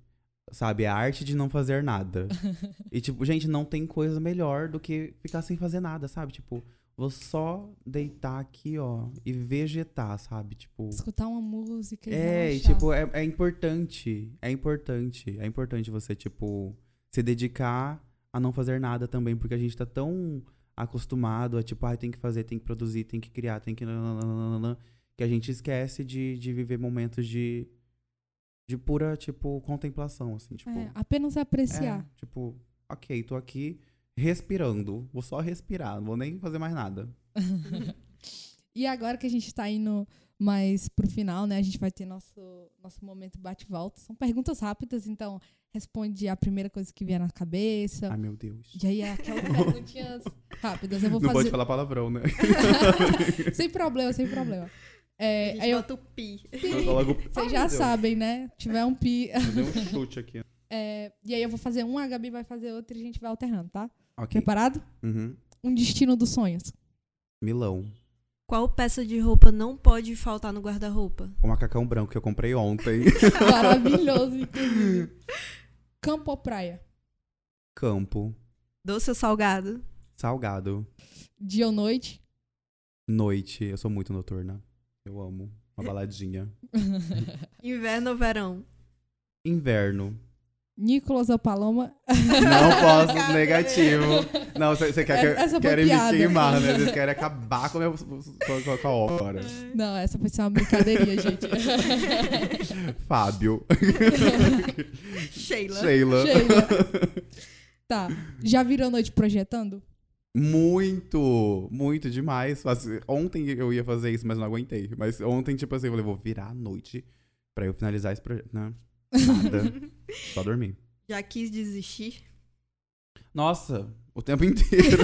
Sabe? É a arte de não fazer nada. (laughs) e, tipo, gente, não tem coisa melhor do que ficar sem fazer nada, sabe? Tipo, vou só deitar aqui, ó, e vegetar, sabe? Tipo. Escutar uma música e É, e, tipo, é, é importante. É importante. É importante você, tipo, se dedicar a não fazer nada também, porque a gente tá tão acostumado a, tipo, ah, tem que fazer, tem que produzir, tem que criar, tem que. Que a gente esquece de, de viver momentos de. De pura, tipo, contemplação, assim, tipo. É, apenas apreciar. é, tipo, ok, tô aqui respirando. Vou só respirar, não vou nem fazer mais nada. (laughs) E agora que a gente tá indo mais pro final, né? A gente vai ter nosso, nosso momento bate-volta. São perguntas rápidas, então responde a primeira coisa que vier na cabeça. Ai, meu Deus. E aí, aquelas (laughs) perguntinhas rápidas. Eu vou Não fazer. pode falar palavrão, né? (laughs) sem problema, sem problema. A É, gente aí eu, bota o pi. Vocês já Deus. sabem, né? Tiver um pi. Eu dei um chute aqui. (laughs) É, e aí eu vou fazer um, a Gabi vai fazer outro e a gente vai alternando, tá? Ok. Preparado? Uhum. Um destino dos sonhos. Milão. Qual peça de roupa não pode faltar no guarda-roupa? O macacão branco que eu comprei ontem. (laughs) Maravilhoso, (laughs) inclusive. Campo ou praia? Campo. Doce ou salgado? Salgado. Dia ou noite? Noite. Eu sou muito noturna. Eu amo. Uma baladinha. (laughs) Inverno ou verão? Inverno. Nicolas ou Paloma? Não (laughs) posso, negativo. Não, você quer que Essa querem me queimar, né? Vocês querem acabar com a, minha, com, a ópera. Não, essa foi só uma brincadeirinha, gente. (laughs) Fábio. Sheila. Sheila. Sheila. Tá. Já virou noite projetando? Muito, muito demais. Faz- Ontem eu ia fazer isso, mas não aguentei. Mas ontem, tipo assim, eu falei, vou virar a noite pra eu finalizar esse projeto. Não, nada. Só dormir. Já quis desistir? Nossa, o tempo (laughs) inteiro.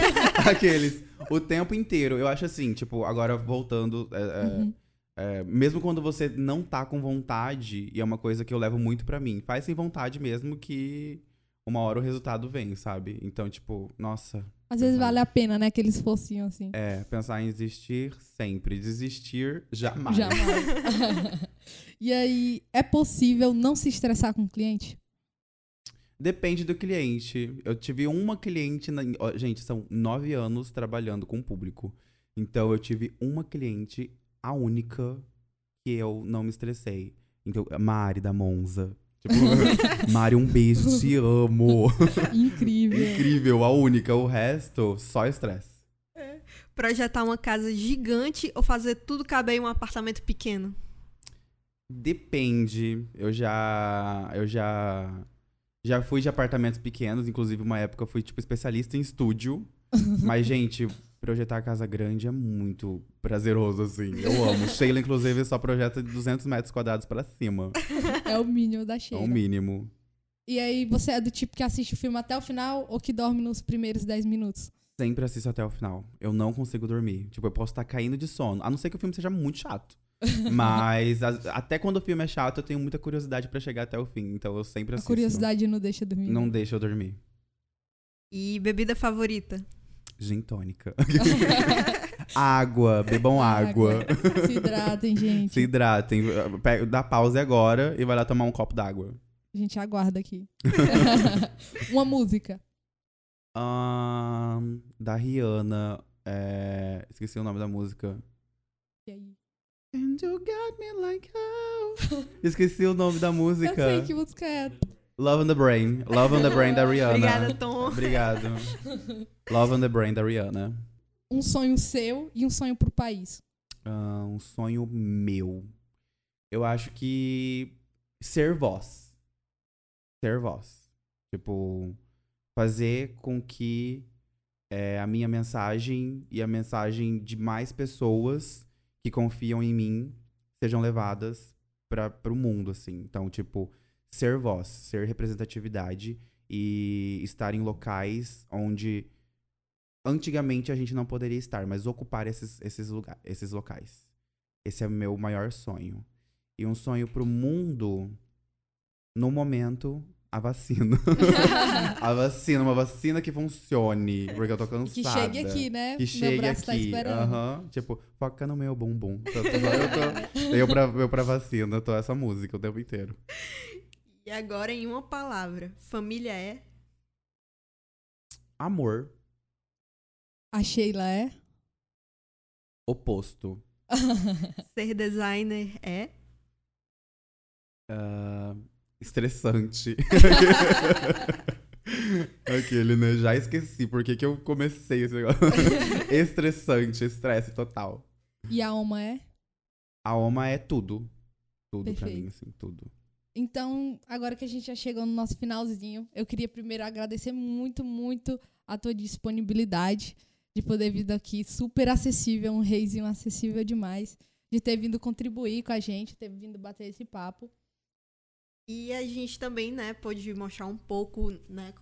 Aqueles. O tempo inteiro. Eu acho assim, tipo, agora voltando. é, é, Uhum. é, mesmo quando você não tá com vontade, e é uma coisa que eu levo muito pra mim, faz sem vontade mesmo que uma hora o resultado vem, sabe? Então, tipo, nossa. Às vezes vale a pena, né? Aquele esforcinho assim. É, pensar em desistir sempre. Desistir jamais. Jamais. (laughs) e aí, é possível não se estressar com o cliente? Depende do cliente. Eu tive uma cliente. Na... Gente, são nove anos trabalhando com o público. Então eu tive uma cliente, a única, que eu não me estressei. Então, a Mari da Monza. (laughs) Tipo, (laughs) Mari, um beijo, te amo. (laughs) Incrível. Incrível, a única. O resto, só estresse. Projetar uma casa gigante ou fazer tudo caber em um apartamento pequeno? Depende. Eu já. Eu já. Já fui de apartamentos pequenos, inclusive uma época eu fui, tipo, especialista em estúdio. (laughs) Mas, gente, projetar casa grande é muito prazeroso, assim. Eu amo. (laughs) Sheila, inclusive, só projeta de 200 metros quadrados pra cima. É o mínimo da É cheira. o mínimo. E aí, você é do tipo que assiste o filme até o final ou que dorme nos primeiros 10 minutos? Sempre assisto até o final. Eu não consigo dormir. Tipo, eu posso estar caindo de sono. A não ser que o filme seja muito chato. Mas as- até quando o filme é chato, eu tenho muita curiosidade pra chegar até o fim. Então eu sempre A assisto. curiosidade não deixa dormir. Não deixa eu dormir. E bebida favorita? Gin tônica. (laughs) água, bebam água. Se hidratem, gente. Se hidratem. Pega- Dá pausa agora e vai lá tomar um copo d'água. A gente aguarda aqui. (laughs) Uma música. Ahn, da Rihanna. é, Esqueci o nome da música. E aí? And you got me like how. (laughs) Esqueci o nome da Eu música. sei que música é. Love on the Brain. Love on the Brain da Rihanna. Obrigada, Tom. Obrigado. Love on the Brain da Rihanna. Um sonho seu e um sonho pro país. Ah, um sonho meu. Eu acho que ser voz. Ser voz. Tipo, fazer com que é, a minha mensagem e a mensagem de mais pessoas que confiam em mim sejam levadas para o mundo, assim. Então, tipo, ser voz, ser representatividade e estar em locais onde antigamente a gente não poderia estar, mas ocupar esses, esses, lugar, esses locais. Esse é o meu maior sonho. E um sonho pro mundo, no momento, a vacina. (laughs) a vacina, uma vacina que funcione, porque eu tô cansada. que chegue aqui, né? Que Meu chegue braço tá aqui. esperando. aham. Tipo, foca no meu bumbum. Tô- Eu, tô, eu, pra, eu pra vacina, eu tô essa música o tempo inteiro. E agora, em uma palavra, família é. Amor, A Sheila é? oposto. (laughs) Ser designer é. Ah, estressante. (laughs) Aquele, né? Já esqueci por que, que eu comecei esse negócio. (laughs) Estressante, estresse total. E a Alma é? A Oma é tudo. Tudo pra Perfeito. mim, assim, tudo. Então, agora que a gente já chegou no nosso finalzinho, eu queria primeiro agradecer muito, muito a tua disponibilidade de poder vir aqui, super acessível, um reizinho acessível demais, de ter vindo contribuir com a gente, ter vindo bater esse papo. E a gente também, né, pôde mostrar um pouco, né,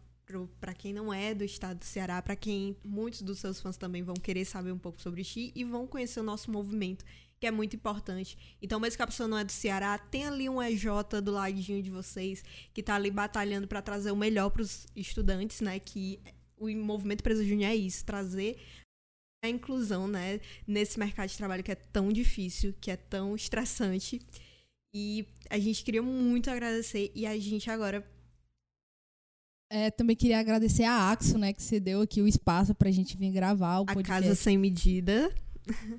pra quem não é do estado do Ceará, pra quem muitos dos seus fãs também vão querer saber um pouco sobre ti e vão conhecer o nosso movimento, que é muito importante. Então, mesmo que a pessoa não é do Ceará, tem ali um EJ do ladinho de vocês, que tá ali batalhando pra trazer o melhor pros estudantes, né, que o movimento Presa Júnior é isso, trazer a inclusão, né, nesse mercado de trabalho que é tão difícil, que é tão estressante. E a gente queria muito agradecer e a gente agora É, também queria agradecer a Axo, né, que cedeu aqui o espaço pra gente vir gravar o a podcast. casa sem medida.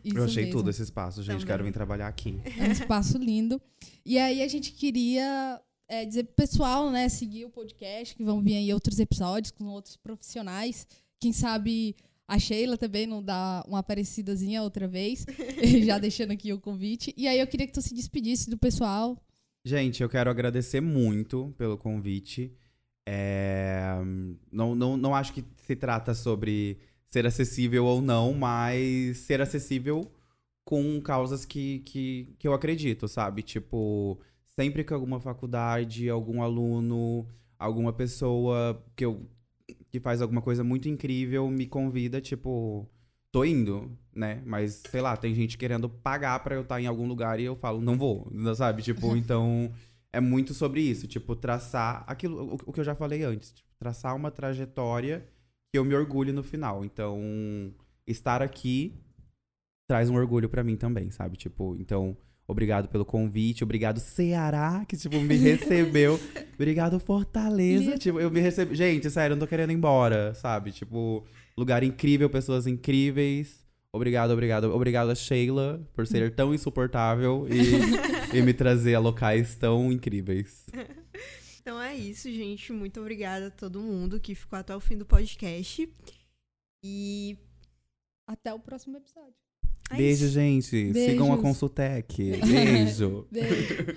Isso eu achei mesmo. tudo esse espaço, gente. Também. Quero vir trabalhar aqui. É um espaço lindo. E aí a gente queria é, dizer pro pessoal, né, seguir o podcast, que vão vir aí outros episódios com outros profissionais. Quem sabe a Sheila também não dá uma aparecidazinha outra vez, (laughs) já deixando aqui o convite. E aí eu queria que tu se despedisse do pessoal. Gente, eu quero agradecer muito pelo convite. É, Não, não, não acho que se trata sobre ser acessível ou não, mas ser acessível com causas que, que, que eu acredito, sabe? Tipo, sempre que alguma faculdade, algum aluno, alguma pessoa que, eu, que faz alguma coisa muito incrível me convida, tipo, tô indo, né? Mas, sei lá, tem gente querendo pagar pra eu estar em algum lugar e eu falo, não vou, sabe? Tipo, (laughs) então é muito sobre isso, tipo, traçar aquilo, o, o que eu já falei antes, tipo, traçar uma trajetória que eu me orgulhe no final. Então, estar aqui traz um orgulho pra mim também, sabe? Tipo, então, obrigado pelo convite, obrigado Ceará, que, tipo, me recebeu. (laughs) obrigado Fortaleza, tipo, eu me recebi. Gente, sério, eu não tô querendo ir embora, sabe? Tipo, lugar incrível, pessoas incríveis. Obrigado, obrigado. Obrigado a Sheila por ser tão insuportável e, (laughs) e me trazer a locais tão incríveis. (laughs) Então é isso, gente. Muito obrigada a todo mundo que ficou até o fim do podcast. E. Até o próximo episódio. É Beijo, gente. Sigam a Beijos. Consultec. (laughs) Beijo. Beijo.